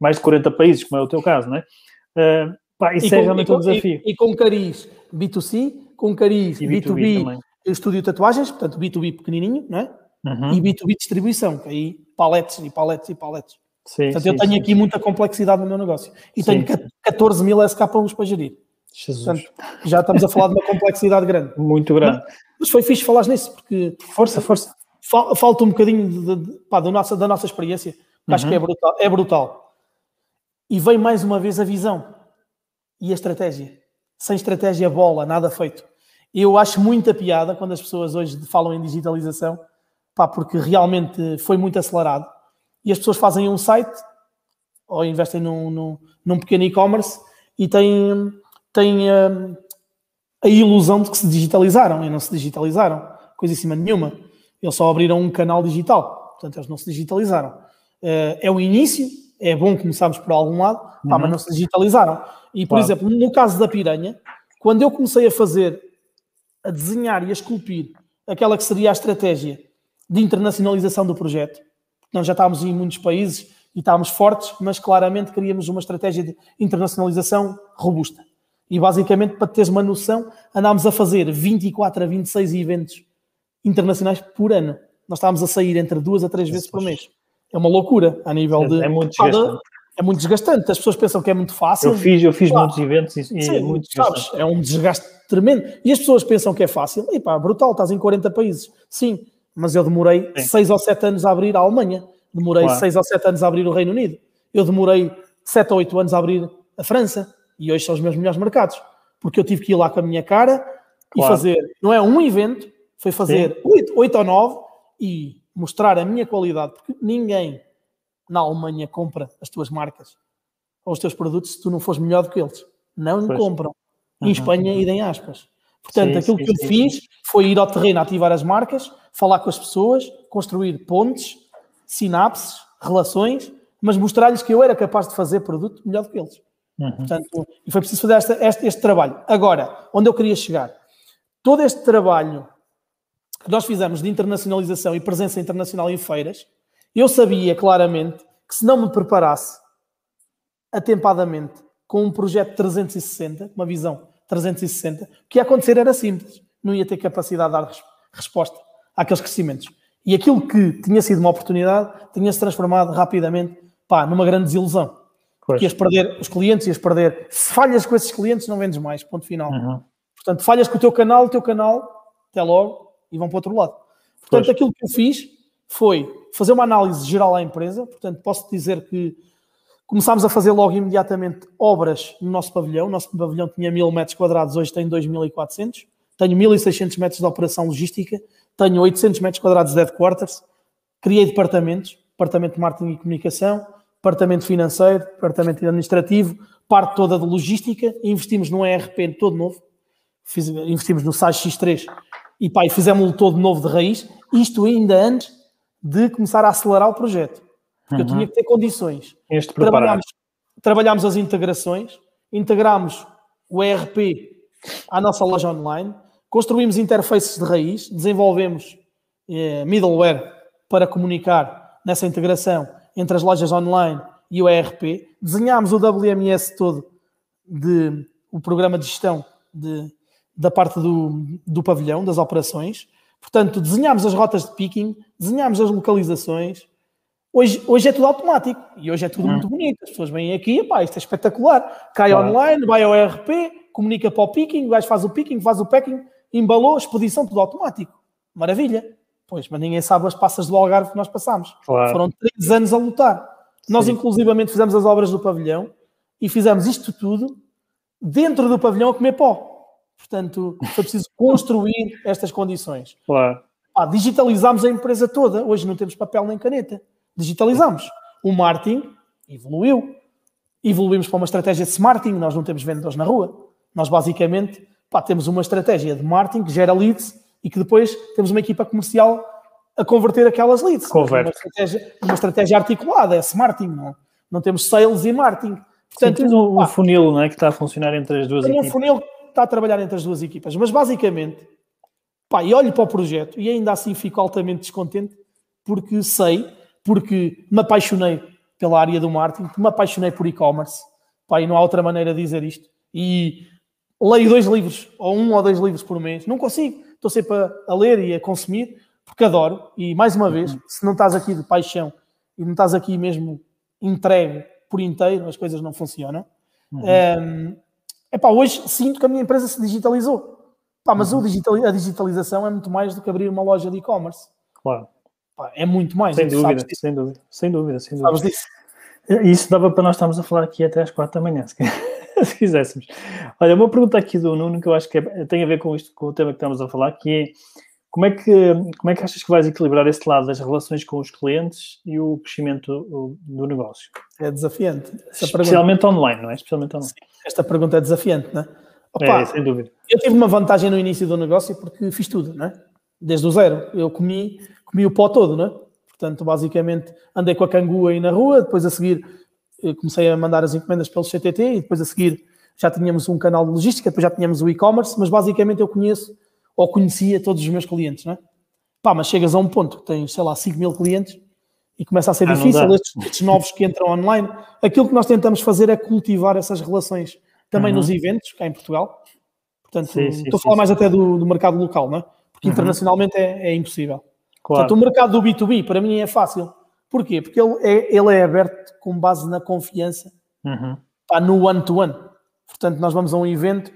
mais de 40 países, como é o teu caso, não é? Uh, pá, isso e é com, realmente com, um desafio. E, e, com cariz B2C, com cariz e B2B, B2B estúdio tatuagens, portanto B2B pequenininho, não é? Uhum. E B2B distribuição, que aí paletes e paletes e paletes. Sim, Portanto, sim, eu tenho sim. aqui muita complexidade no meu negócio. E tenho 14 mil SKUs para gerir. Jesus. Portanto, já estamos a falar de uma complexidade grande. Muito grande. Mas, mas foi fixe falar nisso, porque... Força, força. Falta um bocadinho de, de, pá, da, nossa, da nossa experiência, que uhum. acho que é uhum. brutal, é brutal. E vem mais uma vez a visão e a estratégia. Sem estratégia, bola, nada feito. Eu acho muita piada quando as pessoas hoje falam em digitalização, pá, porque realmente foi muito acelerado e as pessoas fazem um site ou investem num, num, num pequeno e-commerce e têm, têm hum, a ilusão de que se digitalizaram e não se digitalizaram, coisa em cima nenhuma. Eles só abriram um canal digital, portanto eles não se digitalizaram. Uh, é o início, é bom começarmos por algum lado, uhum. pá, mas não se digitalizaram. E, por claro. exemplo, no caso da piranha, quando eu comecei a fazer, a desenhar e a esculpir aquela que seria a estratégia de internacionalização do projeto, nós já estávamos em muitos países e estávamos fortes, mas claramente queríamos uma estratégia de internacionalização robusta. E basicamente, para teres uma noção, andámos a fazer 24 a 26 eventos internacionais por ano. Nós estávamos a sair entre duas a três vezes por mês. É uma loucura a nível é, de. É muito desgastante. É muito desgastante. As pessoas pensam que é muito fácil. Eu fiz, eu fiz claro. muitos eventos e, Sim, é muito. Sabes, é um desgaste tremendo. E as pessoas pensam que é fácil. E pá, brutal, estás em 40 países. Sim, mas eu demorei Sim. seis ou sete anos a abrir a Alemanha, demorei claro. seis ou sete anos a abrir o Reino Unido, eu demorei 7 ou 8 anos a abrir a França e hoje são os meus melhores mercados, porque eu tive que ir lá com a minha cara claro. e fazer, não é um evento, foi fazer 8, 8 ou 9 e mostrar a minha qualidade, porque ninguém na Alemanha compra as tuas marcas ou os teus produtos se tu não fores melhor do que eles. Não pois. compram. Em uhum. Espanha, idem aspas. Portanto, sim, aquilo sim, que eu sim, fiz foi ir ao terreno, ativar as marcas, falar com as pessoas, construir pontes, sinapses, relações, mas mostrar-lhes que eu era capaz de fazer produto melhor do que eles. Uhum. Portanto, e foi preciso fazer esta, este, este trabalho. Agora, onde eu queria chegar? Todo este trabalho que nós fizemos de internacionalização e presença internacional em feiras, eu sabia claramente que se não me preparasse atempadamente com um projeto 360, uma visão 360, o que ia acontecer era simples. Não ia ter capacidade de dar resposta àqueles crescimentos. E aquilo que tinha sido uma oportunidade tinha-se transformado rapidamente pá, numa grande desilusão. Pois. Porque ias perder os clientes, ias perder. Se falhas com esses clientes, não vendes mais. Ponto final. Uhum. Portanto, falhas com o teu canal, o teu canal, até logo, e vão para o outro lado. Portanto, pois. aquilo que eu fiz foi fazer uma análise geral à empresa. Portanto, posso dizer que começámos a fazer logo imediatamente obras no nosso pavilhão. O nosso pavilhão tinha mil metros quadrados, hoje tem 2.400. Tenho 1.600 metros de operação logística, tenho 800 metros quadrados de headquarters, criei departamentos, departamento de marketing e comunicação, departamento financeiro, departamento administrativo, parte toda de logística, investimos num ERP todo novo, Fiz, investimos no SAG X3 e pá, fizemos-lo todo novo de raiz, isto ainda antes de começar a acelerar o projeto, porque uhum. eu tinha que ter condições. Este trabalhámos, trabalhámos as integrações, integramos o ERP à nossa loja online, construímos interfaces de raiz, desenvolvemos eh, middleware para comunicar nessa integração entre as lojas online e o ERP, desenhámos o WMS todo de o programa de gestão de, da parte do, do pavilhão, das operações. Portanto, desenhámos as rotas de picking, desenhámos as localizações. Hoje, hoje é tudo automático e hoje é tudo hum. muito bonito. As pessoas vêm aqui, pá, isto é espetacular. Cai claro. online, vai ao ERP, comunica para o picking, o gajo faz o picking, faz o packing, embalou, expedição, tudo automático. Maravilha. Pois, mas ninguém sabe as passas do Algarve que nós passámos. Claro. Foram três anos a lutar. Sim. Nós, inclusivamente, fizemos as obras do pavilhão e fizemos isto tudo dentro do pavilhão a comer pó. Portanto, foi preciso construir estas condições. Claro. Ah, digitalizámos a empresa toda. Hoje não temos papel nem caneta. Digitalizámos. O marketing evoluiu. Evoluímos para uma estratégia de smarting. Nós não temos vendedores na rua. Nós, basicamente, pá, temos uma estratégia de marketing que gera leads e que depois temos uma equipa comercial a converter aquelas leads. Converte. Uma estratégia, uma estratégia articulada, é smarting. Não, não temos sales e marketing. Portanto, Sim, tens um, um funil não é, que está a funcionar entre as duas equipas. um funil está a trabalhar entre as duas equipas. Mas basicamente, pá, e olho para o projeto e ainda assim fico altamente descontente porque sei, porque me apaixonei pela área do marketing, me apaixonei por e-commerce, pá, e não há outra maneira de dizer isto. E leio dois livros, ou um ou dois livros por mês, não consigo, estou sempre a, a ler e a consumir, porque adoro. E mais uma vez, se não estás aqui de paixão e não estás aqui mesmo entregue por inteiro, as coisas não funcionam. Uhum. Um, Epá, hoje sinto que a minha empresa se digitalizou. Pá, mas uhum. digital, a digitalização é muito mais do que abrir uma loja de e-commerce. Claro. Pá, é muito mais. Sem dúvida, sem dúvida, sem dúvida, sem dúvida. Sabes disso? Isso dava para nós estarmos a falar aqui até às quatro da manhã, se, se quiséssemos. Olha, uma pergunta aqui do Nuno que eu acho que é, tem a ver com isto, com o tema que estamos a falar, que é como é que, como é que achas que vais equilibrar esse lado das relações com os clientes e o crescimento do negócio? É desafiante. Especialmente pergunta... online, não é? Especialmente online. Sim esta pergunta é desafiante, não é? Opa, é, sem dúvida. Eu tive uma vantagem no início do negócio porque fiz tudo, não é? Desde o zero. Eu comi, comi o pó todo, não é? Portanto, basicamente, andei com a cangu aí na rua, depois a seguir comecei a mandar as encomendas pelo CTT e depois a seguir já tínhamos um canal de logística, depois já tínhamos o e-commerce, mas basicamente eu conheço ou conhecia todos os meus clientes, não é? Pá, mas chegas a um ponto que tens, sei lá, 5 mil clientes e começa a ser ah, difícil, estes, estes, novos que entram online. Aquilo que nós tentamos fazer é cultivar essas relações também uhum. nos eventos, cá em Portugal. Portanto, sim, sim, estou a falar sim, mais até do, do, mercado local, não é? Porque uhum. internacionalmente é, é impossível. Claro. Portanto, o mercado do B2B para mim é fácil. Porquê? Porque ele é, ele é aberto com base na confiança, uhum. pá, no one-to-one. -one. Portanto, nós vamos a um evento,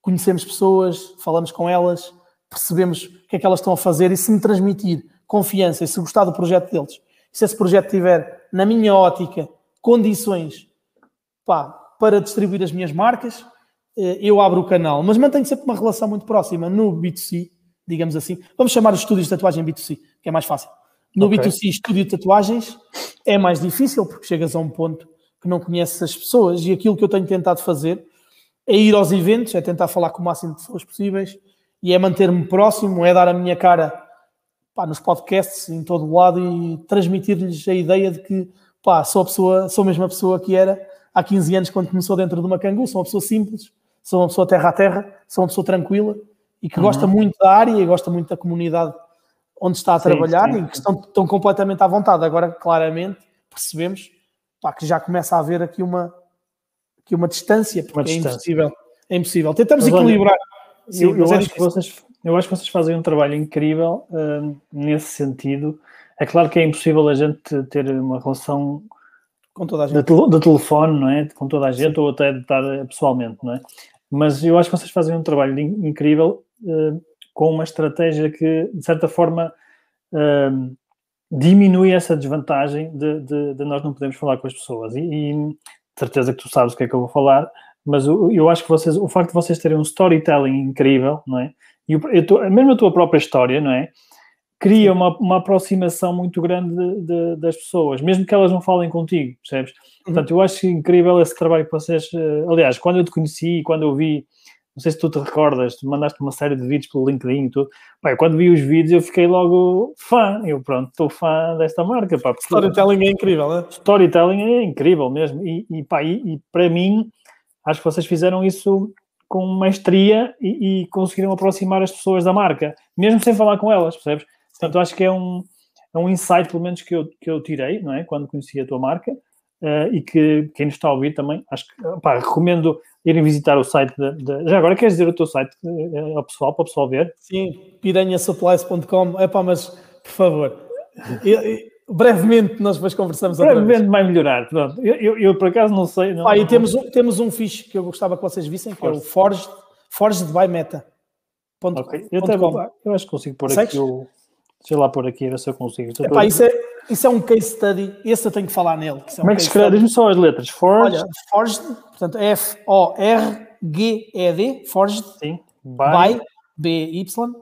conhecemos pessoas, falamos com elas, percebemos o que é que elas estão a fazer e se me transmitir confiança e se gostar do projeto deles se esse projeto tiver, na minha ótica, condições pá, para distribuir as minhas marcas, eh, eu abro o canal, mas mantenho sempre uma relação muito próxima no B2C, digamos assim. Vamos chamar os estúdios de tatuagem B2C, que é mais fácil. No okay. B2C, estúdio de tatuagens, é mais difícil porque chegas a um ponto que não conheces as pessoas e aquilo que eu tenho tentado fazer é ir aos eventos, é tentar falar com o máximo de pessoas possíveis e é manter-me próximo, é dar a minha cara pá, nos podcasts, em todo o lado e transmitir-lhes a ideia de que pá, sou, a pessoa, sou a mesma pessoa que era há 15 anos quando começou dentro de uma cangu, sou uma pessoa simples, sou uma pessoa terra a terra, sou uma pessoa tranquila e que uhum. gosta muito da área e gosta muito da comunidade onde está a sim, trabalhar sim. e que estão, estão completamente à vontade. Agora, claramente, percebemos pá, que já começa a haver aqui uma, aqui uma distância, porque uma é impossível. É impossível. Tentamos Mas, equilibrar. Olha, sim, eu, eu é acho que vocês, eu acho que vocês fazem um trabalho incrível uh, nesse sentido. É claro que é impossível a gente ter uma relação com toda a gente. De, de telefone, não é? Com toda a gente, ou até de estar pessoalmente, não é? Mas eu acho que vocês fazem um trabalho incrível com uma estratégia que, de certa forma, uh, diminui essa desvantagem de, de, de, nós não podermos falar com as pessoas. E, e de certeza que tu sabes o que é que eu vou falar, mas eu, eu acho que vocês, o facto de vocês terem um storytelling incrível, não é? E eu, eu mesmo a tua própria história, não é? cria uma, uma aproximação muito grande de, das pessoas, mesmo que elas não falem contigo, percebes? Uhum. Portanto, eu acho incrível esse trabalho que vocês. Uh, aliás, quando eu te conheci, quando eu vi, não sei se tu te recordas, tu mandaste uma série de vídeos pelo LinkedIn e tudo. Pá, quando vi os vídeos, eu fiquei logo fã. Eu, pronto, estou fã desta marca. Pá, storytelling é incrível, né? Storytelling é incrível mesmo. E, e, pá, e, e para mim, acho que vocês fizeram isso com maestria e, e, conseguiram aproximar as pessoas da marca, mesmo sem falar com elas, percebes? Portanto, acho que é um, é um insight, pelo menos, que eu, que eu tirei, não é? Quando conheci a tua marca uh, e que quem nos está a ouvir também, acho que, pá, recomendo irem visitar o site de, Já agora, queres dizer o teu site uh, ao pessoal, para o pessoal ver? Sim, piranhasupplies.com. É pá, mas, por favor, eu, eu, brevemente nós depois conversamos Brevemente vai melhorar, pronto. Eu, eu, eu, por acaso não sei. Não, ah, e temos, temos um fixe que eu gostava que vocês vissem, que Forge. é o Forged, Forged by Meta. Ponto, ok, eu, até, eu acho que consigo pôr aqui o Deixa eu lá por aqui, ver se eu consigo. Epá, isso, é, isso é um case study, esse eu tenho que falar nele. Que é um Como é que escreve? Diz-me só as letras. Forged. Olha, Forged, portanto, F-O-R-G-E-D, Forged. Sim. By, B-Y.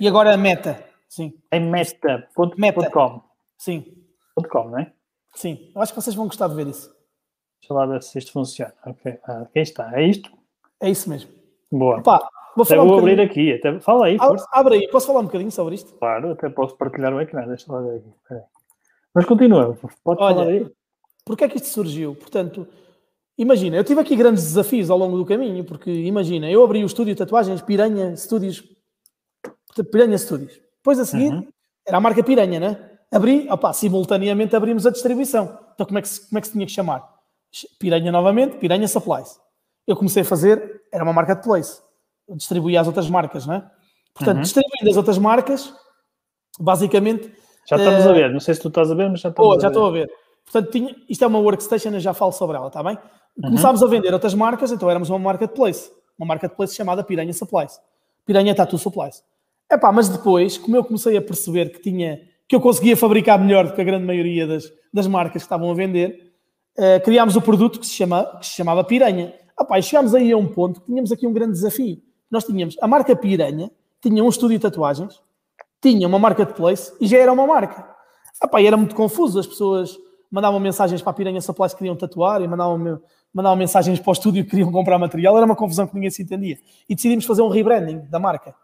E agora Meta. Sim. É meta.com. Meta. Sim. .com, não é? Sim. Eu acho que vocês vão gostar de ver isso. Deixa lá ver se isto funciona. Ok. Ah, aqui está. É isto? É isso mesmo. Boa. Opa, Vou, até vou um abrir aqui, até, fala aí. Abre, abre, aí, posso falar um bocadinho sobre isto? Claro, até posso partilhar o ecrã, deixa lá ver aqui. Mas continua, pode Olha, falar aí. Porquê é que isto surgiu? Portanto, imagina, eu tive aqui grandes desafios ao longo do caminho, porque imagina, eu abri o estúdio de tatuagens Piranha Studios, Piranha Studios. Depois a seguir, uhum. era a marca Piranha, né? Abri, opá, simultaneamente abrimos a distribuição. Então como é, que se, como é que se tinha que chamar? Piranha novamente, Piranha Supplies. Eu comecei a fazer, era uma marketplace distribuir às outras marcas, não é? Portanto, uhum. distribuindo as outras marcas, basicamente. Já estamos uh, a ver, não sei se tu estás a ver, mas já estamos oh, a já ver. estou a ver. Portanto, tinha, isto é uma workstation, eu já falo sobre ela, está bem? Uhum. Começámos a vender outras marcas, então éramos uma marketplace, uma marketplace chamada Piranha Supplies. Piranha Tattoo Supplies. Epá, mas depois, como eu comecei a perceber que tinha que eu conseguia fabricar melhor do que a grande maioria das, das marcas que estavam a vender, uh, criámos o produto que se, chama, que se chamava Piranha. Epá, e chegámos aí a um ponto que tínhamos aqui um grande desafio nós tínhamos a marca Piranha, tinha um estúdio de tatuagens, tinha uma marketplace e já era uma marca. Epá, e era muito confuso, as pessoas mandavam mensagens para a Piranha Supplies que queriam tatuar e mandavam, mandavam mensagens para o estúdio que queriam comprar material, era uma confusão que ninguém se entendia. E decidimos fazer um rebranding da marca.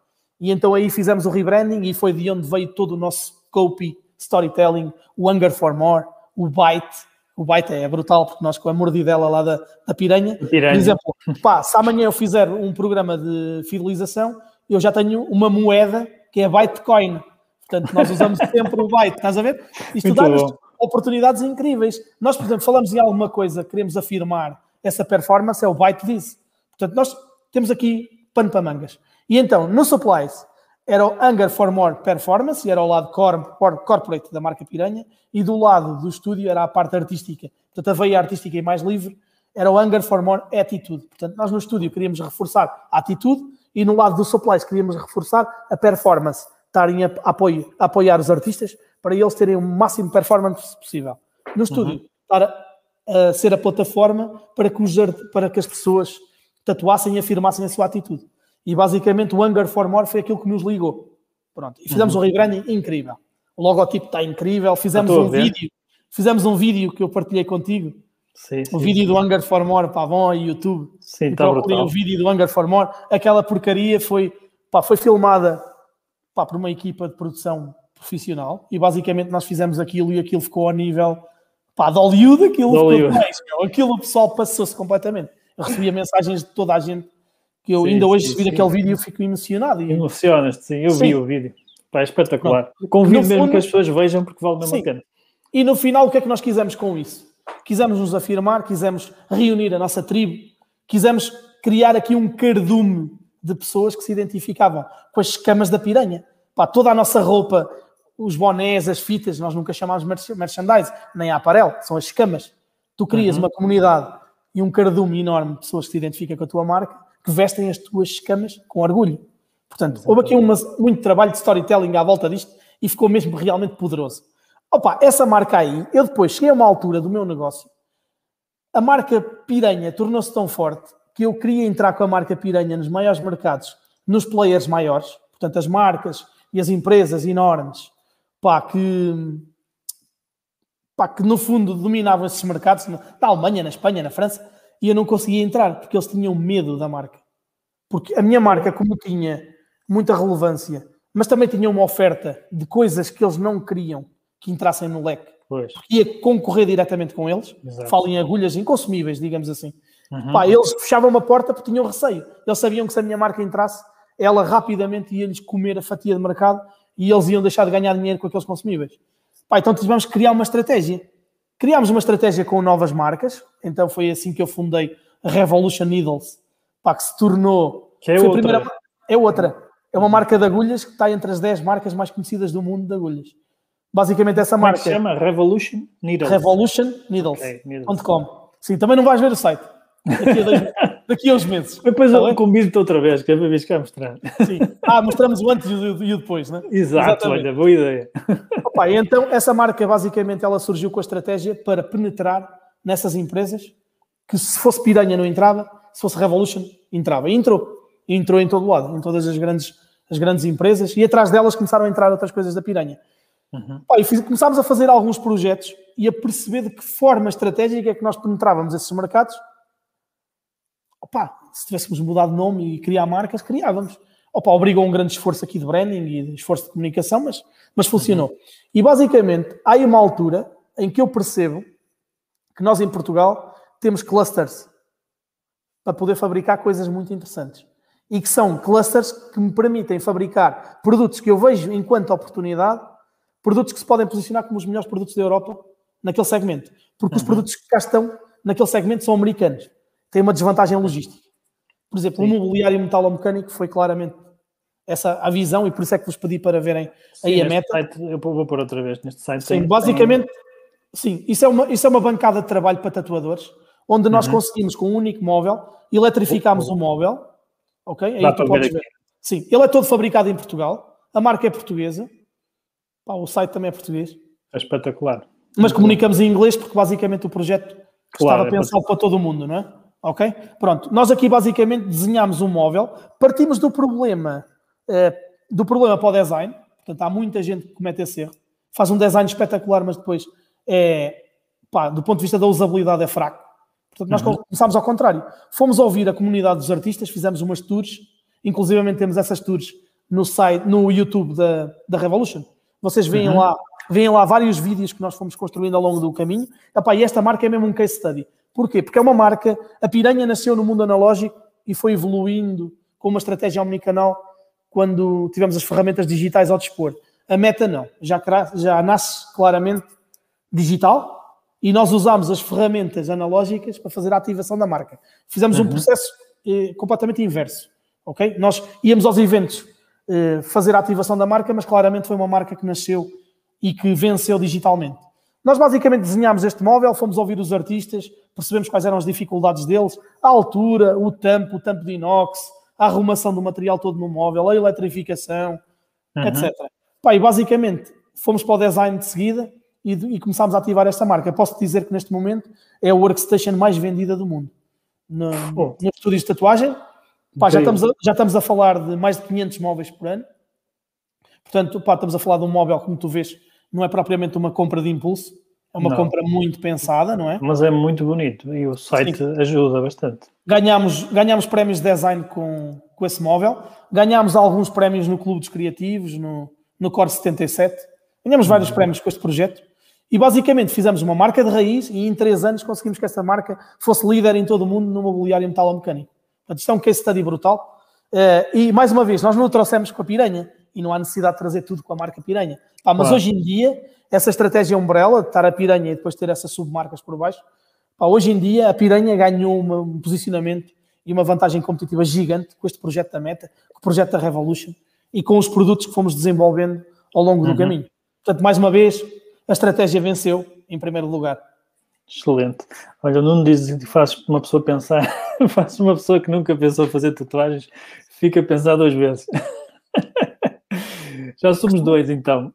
E então aí fizemos o rebranding e foi de onde veio todo o nosso copy, storytelling, o Hunger for More, o Byte, o baita é brutal, porque nós com a mordidela lá da, da piranha, piranha, por exemplo, pá, se amanhã eu fizer um programa de fidelização, eu já tenho uma moeda que é Bytecoin. Portanto, nós usamos sempre o Byte, estás a ver? Isto dá-nos oportunidades incríveis. Nós, por exemplo, falamos em alguma coisa, queremos afirmar essa performance, é o Byte diz. Portanto, nós temos aqui pano para mangas. E então, no Supplies, era o Hunger for More Performance, e era o lado corporate da marca Piranha, e do lado do estúdio era a parte artística. Portanto, a veia artística e mais livre era o Hunger for More Attitude. Portanto, nós no estúdio queríamos reforçar a atitude e no lado do supplies queríamos reforçar a performance, estarem a, apoio, a apoiar os artistas para eles terem o máximo performance possível. No estúdio, uhum. estar a ser a plataforma para que, os, para que as pessoas tatuassem e afirmassem a sua atitude. E basicamente o Hunger for More foi aquilo que nos ligou. Pronto. E fizemos uhum. um rebranding incrível. O logotipo está incrível. Fizemos um vídeo. Fizemos um vídeo que eu partilhei contigo. Sim, sim, o vídeo sim. do Hunger for More, pá, vão ao YouTube. Sim, está brutal. o vídeo do Hunger for More. Aquela porcaria foi, pá, foi filmada pá, por uma equipa de produção profissional e basicamente nós fizemos aquilo e aquilo ficou ao nível pá, de Hollywood, aquilo Hollywood. Mais, aquilo o pessoal passou-se completamente. Eu recebia mensagens de toda a gente que eu sim, ainda hoje, se vir aquele vídeo, fico emocionado. E... Emocionas-te, sim, eu sim. vi o vídeo. Pá, é espetacular. Não. Convido mesmo fundo, que as pessoas vejam porque vale mesmo a pena. E no final, o que é que nós quisemos com isso? Quisemos nos afirmar, quisemos reunir a nossa tribo, quisemos criar aqui um cardume de pessoas que se identificavam com as escamas da piranha. Pá, toda a nossa roupa, os bonés, as fitas, nós nunca chamamos merchandise, nem a aparelho, são as escamas. Tu crias uhum. uma comunidade e um cardume enorme de pessoas que se identificam com a tua marca, que vestem as tuas escamas com orgulho. Portanto, Exatamente. houve aqui uma, muito trabalho de storytelling à volta disto e ficou mesmo realmente poderoso. Opa, essa marca aí, eu depois cheguei a uma altura do meu negócio, a marca Piranha tornou-se tão forte que eu queria entrar com a marca Piranha nos maiores mercados, nos players maiores, portanto, as marcas e as empresas enormes, pá, que, pá, que no fundo dominavam esses mercados, na Alemanha, na Espanha, na França, e eu não conseguia entrar porque eles tinham medo da marca. Porque a minha marca, como tinha muita relevância, mas também tinha uma oferta de coisas que eles não queriam que entrassem no leque. Pois. Ia concorrer diretamente com eles, Exato. falo em agulhas inconsumíveis, digamos assim. Uhum. Pá, eles fechavam uma porta porque tinham receio. Eles sabiam que se a minha marca entrasse, ela rapidamente ia-lhes comer a fatia de mercado e eles iam deixar de ganhar dinheiro com aqueles consumíveis. Pá, então tivemos que criar uma estratégia. Criámos uma estratégia com novas marcas, então foi assim que eu fundei a Revolution Needles, pá, que se tornou. Que é outra. Primeira, é outra. É uma marca de agulhas que está entre as 10 marcas mais conhecidas do mundo de agulhas. Basicamente essa Como marca. É se chama Revolution Needles. Revolution Needles.com. Okay, Sim, também não vais ver o site. Daqui a, dois, daqui a uns meses. Depois tá eu convido-te outra vez, que é a vez que mostrar. Sim. Ah, mostramos o antes e o depois, né? Exato, Exatamente. olha, boa ideia. Opa, então, essa marca, basicamente, ela surgiu com a estratégia para penetrar nessas empresas que se fosse Piranha não entrava, se fosse Revolution, entrava. E entrou. E entrou em todo lado, em todas as grandes, as grandes empresas. E atrás delas começaram a entrar outras coisas da Piranha. Uhum. Pá, e fiz, começámos a fazer alguns projetos e a perceber de que forma estratégica é que nós penetrávamos esses mercados. Opa, se tivéssemos mudado de nome e criar marcas, criávamos. Opa, obrigou um grande esforço aqui de branding e de esforço de comunicação, mas, mas funcionou. Uhum. E basicamente, há uma altura em que eu percebo que nós em Portugal temos clusters para poder fabricar coisas muito interessantes. E que são clusters que me permitem fabricar produtos que eu vejo enquanto oportunidade produtos que se podem posicionar como os melhores produtos da Europa naquele segmento. Porque uhum. os produtos que cá estão naquele segmento são americanos. Têm uma desvantagem logística. Por exemplo, Sim. o mobiliário metalomecânico foi claramente essa a visão e por isso é que vos pedi para verem sim, aí a meta. Site, eu vou pôr outra vez neste site. Sim, tem, basicamente, tem... sim, isso é, uma, isso é uma bancada de trabalho para tatuadores, onde nós uhum. conseguimos com um único móvel, eletrificamos uhum. o móvel, ok? Aí tu podes ver. ver. Sim, ele é todo fabricado em Portugal, a marca é portuguesa, Pá, o site também é português. É espetacular. Mas comunicamos em inglês porque basicamente o projeto claro, estava é pensado para... todo mundo, não é? Ok? Pronto. Nós aqui basicamente desenhamos um móvel, partimos do problema, eh, do problema para o design. Portanto, há muita gente que comete esse erro. Faz um design espetacular, mas depois é, pá, do ponto de vista da usabilidade é fraco. Portanto, nós uhum. começámos ao contrário. Fomos ouvir a comunidade dos artistas, fizemos umas tours, inclusivamente temos essas tours no site, no YouTube da, da Revolution. Vocês veem uhum. lá, veem lá vários vídeos que nós fomos construindo ao longo do caminho. Epá, e esta marca é mesmo um case study. Porquê? Porque é uma marca, a Piranha nasceu no mundo analógico e foi evoluindo com uma estratégia omnicanal quando tivemos as ferramentas digitais ao dispor. A Meta não, já, já nasce claramente digital e nós usamos as ferramentas analógicas para fazer a ativação da marca. Fizemos uhum. um processo eh, completamente inverso, ok? Nós íamos aos eventos fazer a ativação da marca, mas claramente foi uma marca que nasceu e que venceu digitalmente. Nós basicamente desenhámos este móvel, fomos ouvir os artistas, percebemos quais eram as dificuldades deles, a altura, o tampo, o tampo de inox, a arrumação do material todo no móvel, a eletrificação, uhum. etc. Pá, e basicamente fomos para o design de seguida e, e começámos a ativar esta marca. Posso dizer que neste momento é a workstation mais vendida do mundo. No, oh. no estúdio de tatuagem, pá, já, estamos a, já estamos a falar de mais de 500 móveis por ano. Portanto, pá, estamos a falar de um móvel, como tu vês, não é propriamente uma compra de impulso, é uma não. compra muito pensada, não é? Mas é muito bonito e o site Sim. ajuda bastante. Ganhámos, ganhámos prémios de design com, com esse móvel, ganhámos alguns prémios no Clube dos Criativos, no, no Core 77, ganhámos vários uhum. prémios com este projeto e basicamente fizemos uma marca de raiz e em três anos conseguimos que esta marca fosse líder em todo o mundo no mobiliário metalomecânico. Portanto, isto é um case study brutal. Uh, e mais uma vez, nós não o trouxemos com a piranha e não há necessidade de trazer tudo com a marca piranha. Pá, mas claro. hoje em dia, essa estratégia umbrella de estar a piranha e depois ter essas submarcas por baixo, pá, hoje em dia a piranha ganhou um posicionamento e uma vantagem competitiva gigante com este projeto da Meta, com o projeto da Revolution e com os produtos que fomos desenvolvendo ao longo uhum. do caminho. Portanto, mais uma vez, a estratégia venceu em primeiro lugar. Excelente. Olha, o Nuno diz que faz uma pessoa pensar, faz uma pessoa que nunca pensou fazer tatuagens, fica a pensar duas vezes. Já somos dois, então.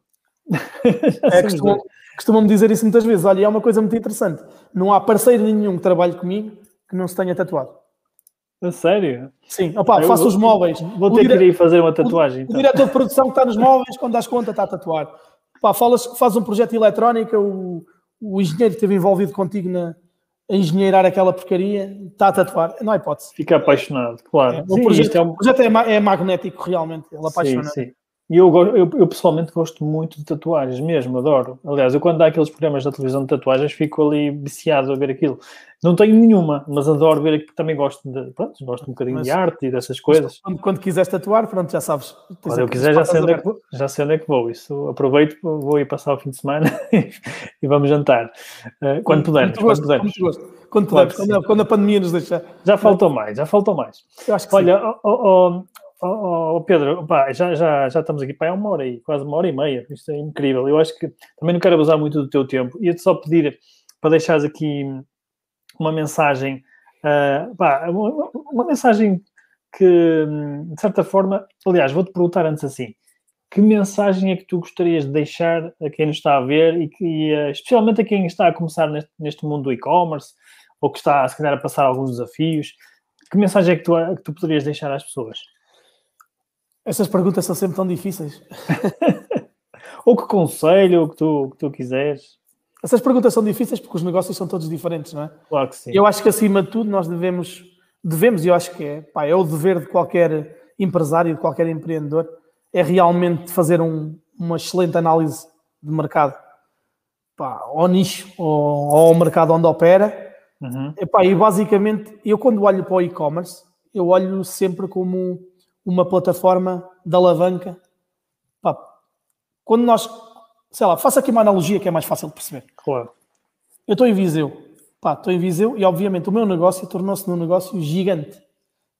É, costumam, costumam-me dizer isso muitas vezes. Olha, é uma coisa muito interessante. Não há parceiro nenhum que trabalhe comigo que não se tenha tatuado. A sério? Sim, Opa, faço os móveis. Vou ter dire... que ir fazer uma tatuagem. O, então. o diretor de produção que está nos móveis, quando das conta, está a tatuar. Pá, falas, faz um projeto eletrónica, o, o engenheiro que esteve envolvido contigo na, a engenheirar aquela porcaria, está a tatuar, não há hipótese. Fica apaixonado, claro. É, o, sim, projeto, é um... o projeto é, é, magnético, realmente, ele apaixona. Sim, sim. E eu, eu, eu, pessoalmente gosto muito de tatuagens, mesmo, adoro. Aliás, eu quando há aqueles programas da televisão de tatuagens fico ali viciado a ver aquilo. Não tenho nenhuma, mas adoro ver. Também gosto de, pronto, gosto um bocadinho mas, de arte e dessas coisas. Quando, quando quiseres tatuar, pronto, já sabes. Quando eu quiser, já sei, onde é que vou, já sei onde é que vou. Isso aproveito, vou ir passar o fim de semana e vamos jantar. Uh, quando pudermos. Quando pudermos. Quando, pudermos, quando, quando, a pandemia nos deixar. Já faltou mais, já faltou mais. Olha, oh, oh, Oh, oh, Pedro, já, já, já estamos aqui para uma hora e quase uma hora e meia. Isto é incrível. Eu acho que também não quero abusar muito do teu tempo. Ia-te só pedir para deixares aqui uma mensagem, uh, uma, uma, mensagem que, de certa forma, aliás, vou-te perguntar antes assim: que mensagem é que tu gostarias de deixar a quem nos está a ver e, que, uh, especialmente a quem está a começar neste, neste mundo do e-commerce ou que está, se calhar, a passar alguns desafios? Que mensagem é que tu, que tu poderias deixar às pessoas? Essas perguntas são sempre tão difíceis. ou que conselho, ou que tu, que tu quiseres. Essas perguntas são difíceis porque os negócios são todos diferentes, não é? Claro que sim. Eu acho que acima de tudo nós devemos, devemos e eu acho que é, pá, é o dever de qualquer empresário, de qualquer empreendedor, é realmente fazer um, uma excelente análise de mercado pá, ao nicho ou ao mercado onde opera. Uhum. E basicamente, eu quando olho para o e-commerce, eu olho sempre como uma plataforma de alavanca. Pá, quando nós, sei lá, faço aqui uma analogia que é mais fácil de perceber. Claro. Eu estou em Viseu, pá, estou em Viseu e obviamente o meu negócio tornou-se num negócio gigante.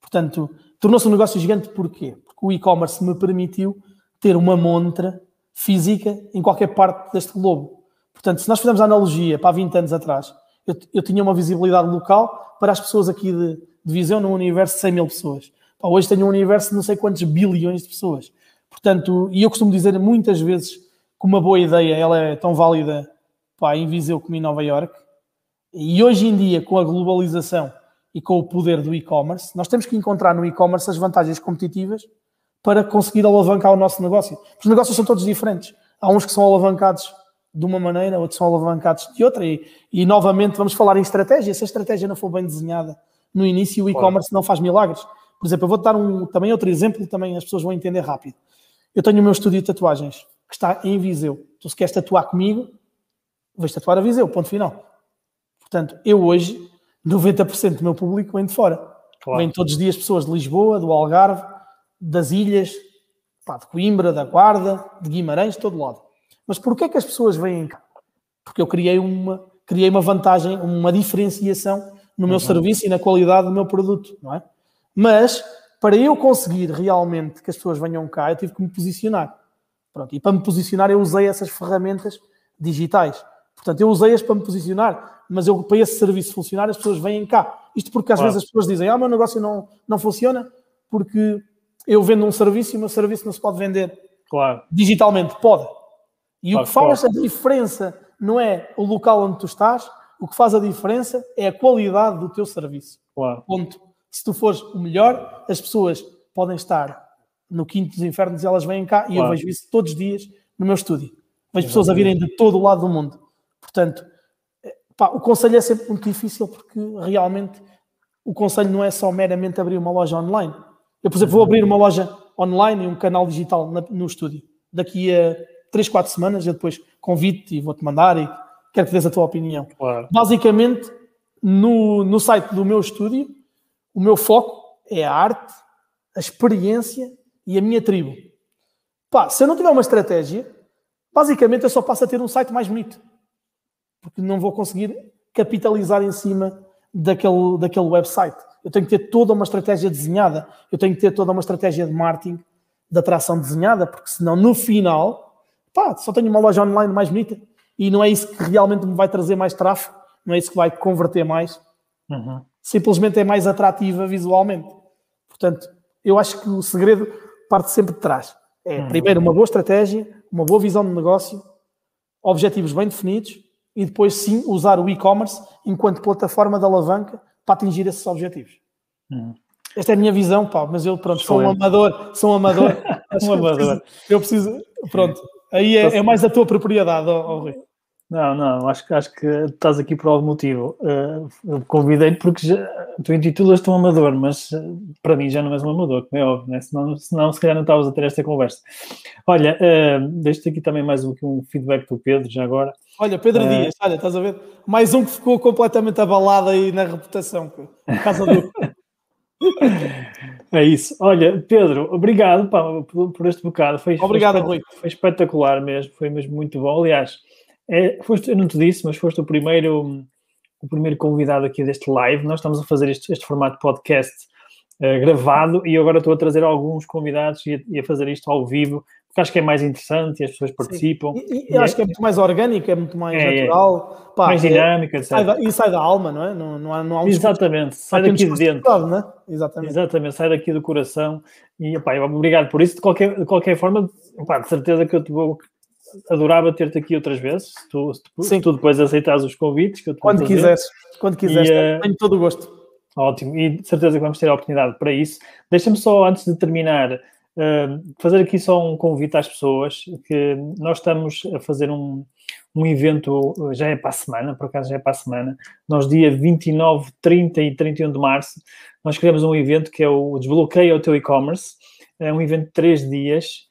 Portanto, tornou-se um negócio gigante porquê? Porque o e-commerce me permitiu ter uma montra física em qualquer parte deste globo. Portanto, se nós fizermos a analogia para há 20 anos atrás, eu, eu tinha uma visibilidade local para as pessoas aqui de, de Viseu num universo de 100 mil pessoas. Pá, hoje tenho um universo de não sei quantos bilhões de pessoas. Portanto, e eu costumo dizer muitas vezes que uma boa ideia ela é tão válida pá, em Viseu como em Nova York. E hoje em dia, com a globalização e com o poder do e-commerce, nós temos que encontrar no e-commerce as vantagens competitivas para conseguir alavancar o nosso negócio. Os negócios são todos diferentes. Há uns que são alavancados de uma maneira, outros são alavancados de outra. E, e novamente vamos falar em estratégia. Se a estratégia não for bem desenhada no início, o e-commerce não faz milagres. Por exemplo, eu vou dar um, também outro exemplo, também as pessoas vão entender rápido. Eu tenho o meu estúdio de tatuagens, que está em Viseu. Tu se queres tatuar comigo, vais tatuar a Viseu, ponto final. Portanto, eu hoje, 90% do meu público vem de fora. Claro. Vêm todos os dias pessoas de Lisboa, do Algarve, das ilhas, pá, de Coimbra, da Guarda, de Guimarães, de todo lado. Mas porquê é que as pessoas vêm cá? Porque eu criei uma, criei uma vantagem, uma diferenciação no meu uhum. serviço e na qualidade do meu produto, não é? Mas para eu conseguir realmente que as pessoas venham cá, eu tive que me posicionar. Pronto, e para me posicionar eu usei essas ferramentas digitais. Portanto, eu usei-as para me posicionar, mas eu, para esse serviço funcionar, as pessoas vêm cá. Isto porque às claro. vezes as pessoas dizem, ah, o meu negócio não, não funciona porque eu vendo um serviço e o meu serviço não se pode vender claro. digitalmente. Pode. E claro, o que faz a diferença não é o local onde tu estás, o que faz a diferença é a qualidade do teu serviço. Claro. Ponto. Se tu fores o melhor, as pessoas podem estar no quinto dos infernos e elas vêm cá e Claro. eu vejo isso todos os dias no meu estúdio. Vejo pessoas a virem de todo o lado do mundo. Portanto, eh, pá, o conselho é sempre muito difícil porque realmente o conselho não é só meramente abrir uma loja online. Eu, por exemplo, vou abrir uma loja online e um canal digital na- no estúdio. Daqui a 3, 4 semanas eu depois convido-te e vou-te mandar e quero que dês a tua opinião. Claro. Basicamente, no, no site do meu estúdio, o meu foco é a arte, a experiência e a minha tribo. Pá, se eu não tiver uma estratégia, basicamente eu só passo a ter um site mais bonito. Porque não vou conseguir capitalizar em cima daquele, daquele website. Eu tenho que ter toda uma estratégia desenhada, eu tenho que ter toda uma estratégia de marketing, de atração desenhada, porque senão no final, pá, só tenho uma loja online mais bonita e não é isso que realmente me vai trazer mais tráfego, não é isso que vai converter mais, Uhum. Simplesmente é mais atrativa visualmente. Portanto, eu acho que o segredo parte sempre de trás. É primeiro uma boa estratégia, uma boa visão de negócio, objetivos bem definidos e depois sim usar o e-commerce enquanto plataforma de alavanca para atingir esses objetivos. Uhum. Esta é a minha visão, pá, mas eu pronto, sou um Excelente. amador, sou um amador. Um eu amador. preciso- Eu preciso, pronto, aí é, é mais a tua propriedade, ó, ó, Rui. Não, não, acho, que- acho que estás aqui por algum motivo. Uh, eu convidei-te porque já, tu intitulas-te um amador, mas uh, para mim já não és um amador, como é óbvio, né? senão, senão se calhar não estavas a ter esta conversa. Olha, uh, deixo-te aqui também mais um, um feedback do Pedro, já agora. Olha, Pedro É. Dias, olha, estás a ver? Mais um que ficou completamente abalado aí na reputação. Por causa do. É isso. Olha, Pedro, obrigado pá, por, por este bocado. Foi, Obrigado, foi, Rui. foi espetacular mesmo, foi mesmo muito bom. Aliás, é, foste, eu não te disse, mas foste o primeiro, o primeiro convidado aqui deste live. Nós estamos a fazer este, este formato de podcast eh, gravado e agora estou a trazer alguns convidados e a, e a fazer isto ao vivo, porque acho que é mais interessante e as pessoas participam. E, e eu acho que é muito mais orgânico, é muito mais É, natural. Pá, mais é- dinâmica, etc. e sai da alma, não é? Não, não há, não há um Exatamente, sai daqui de dentro. forçado, não é? Exatamente. Exatamente, sai daqui do coração e epá, obrigado por isso. De qualquer, de qualquer forma, de certeza que eu te vou adorava ter-te aqui outras vezes, se tu, se tu, se tu depois aceitares os convites que eu te Quando fazer. quiseres, quando quiseres, E, eh, tenho todo o gosto. Ótimo, e de certeza que vamos ter a oportunidade para isso. Deixa-me só, antes de terminar, eh, fazer aqui só um convite às pessoas, que nós estamos a fazer um, um evento, já é para a semana, por acaso já é para a semana, nós dia 29, 30 e 31 de março, nós criamos um evento que é o Desbloqueia o Teu E-Commerce, é um evento de três dias,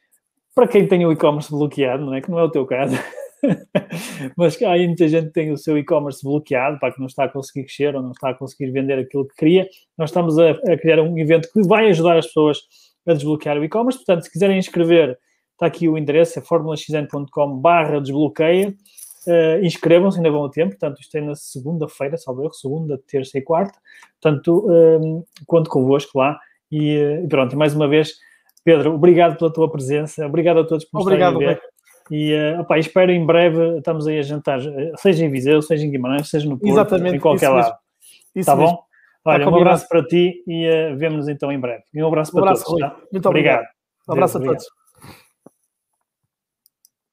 para quem tem o e-commerce bloqueado, não é? Que não é o teu caso. Mas há aí muita gente que tem o seu e-commerce bloqueado, para que não está a conseguir crescer ou não está a conseguir vender aquilo que queria. Nós estamos a, a criar um evento que vai ajudar as pessoas a desbloquear o e-commerce. Portanto, se quiserem inscrever, está aqui o endereço, é formulaxn.com barra desbloqueia. Uh, inscrevam-se, ainda vão a tempo. Portanto, isto é na segunda-feira, salvo erro, segunda, terça e quarta. Portanto, um, conto convosco lá. E, uh, e pronto, mais uma vez, Pedro, obrigado pela tua presença. Obrigado a todos por nos Obrigado, estarem a ver. E uh, opa, espero em breve, estamos aí a jantar, seja em Viseu, seja em Guimarães, seja no Porto, Exatamente, em qualquer lado. mesmo. Isso Tá mesmo. bom? Olha, um abraço para ti e uh, vemos-nos então em breve. E um abraço Um para abraço, todos. Tá? Muito obrigado. Um abraço a Obrigado. todos.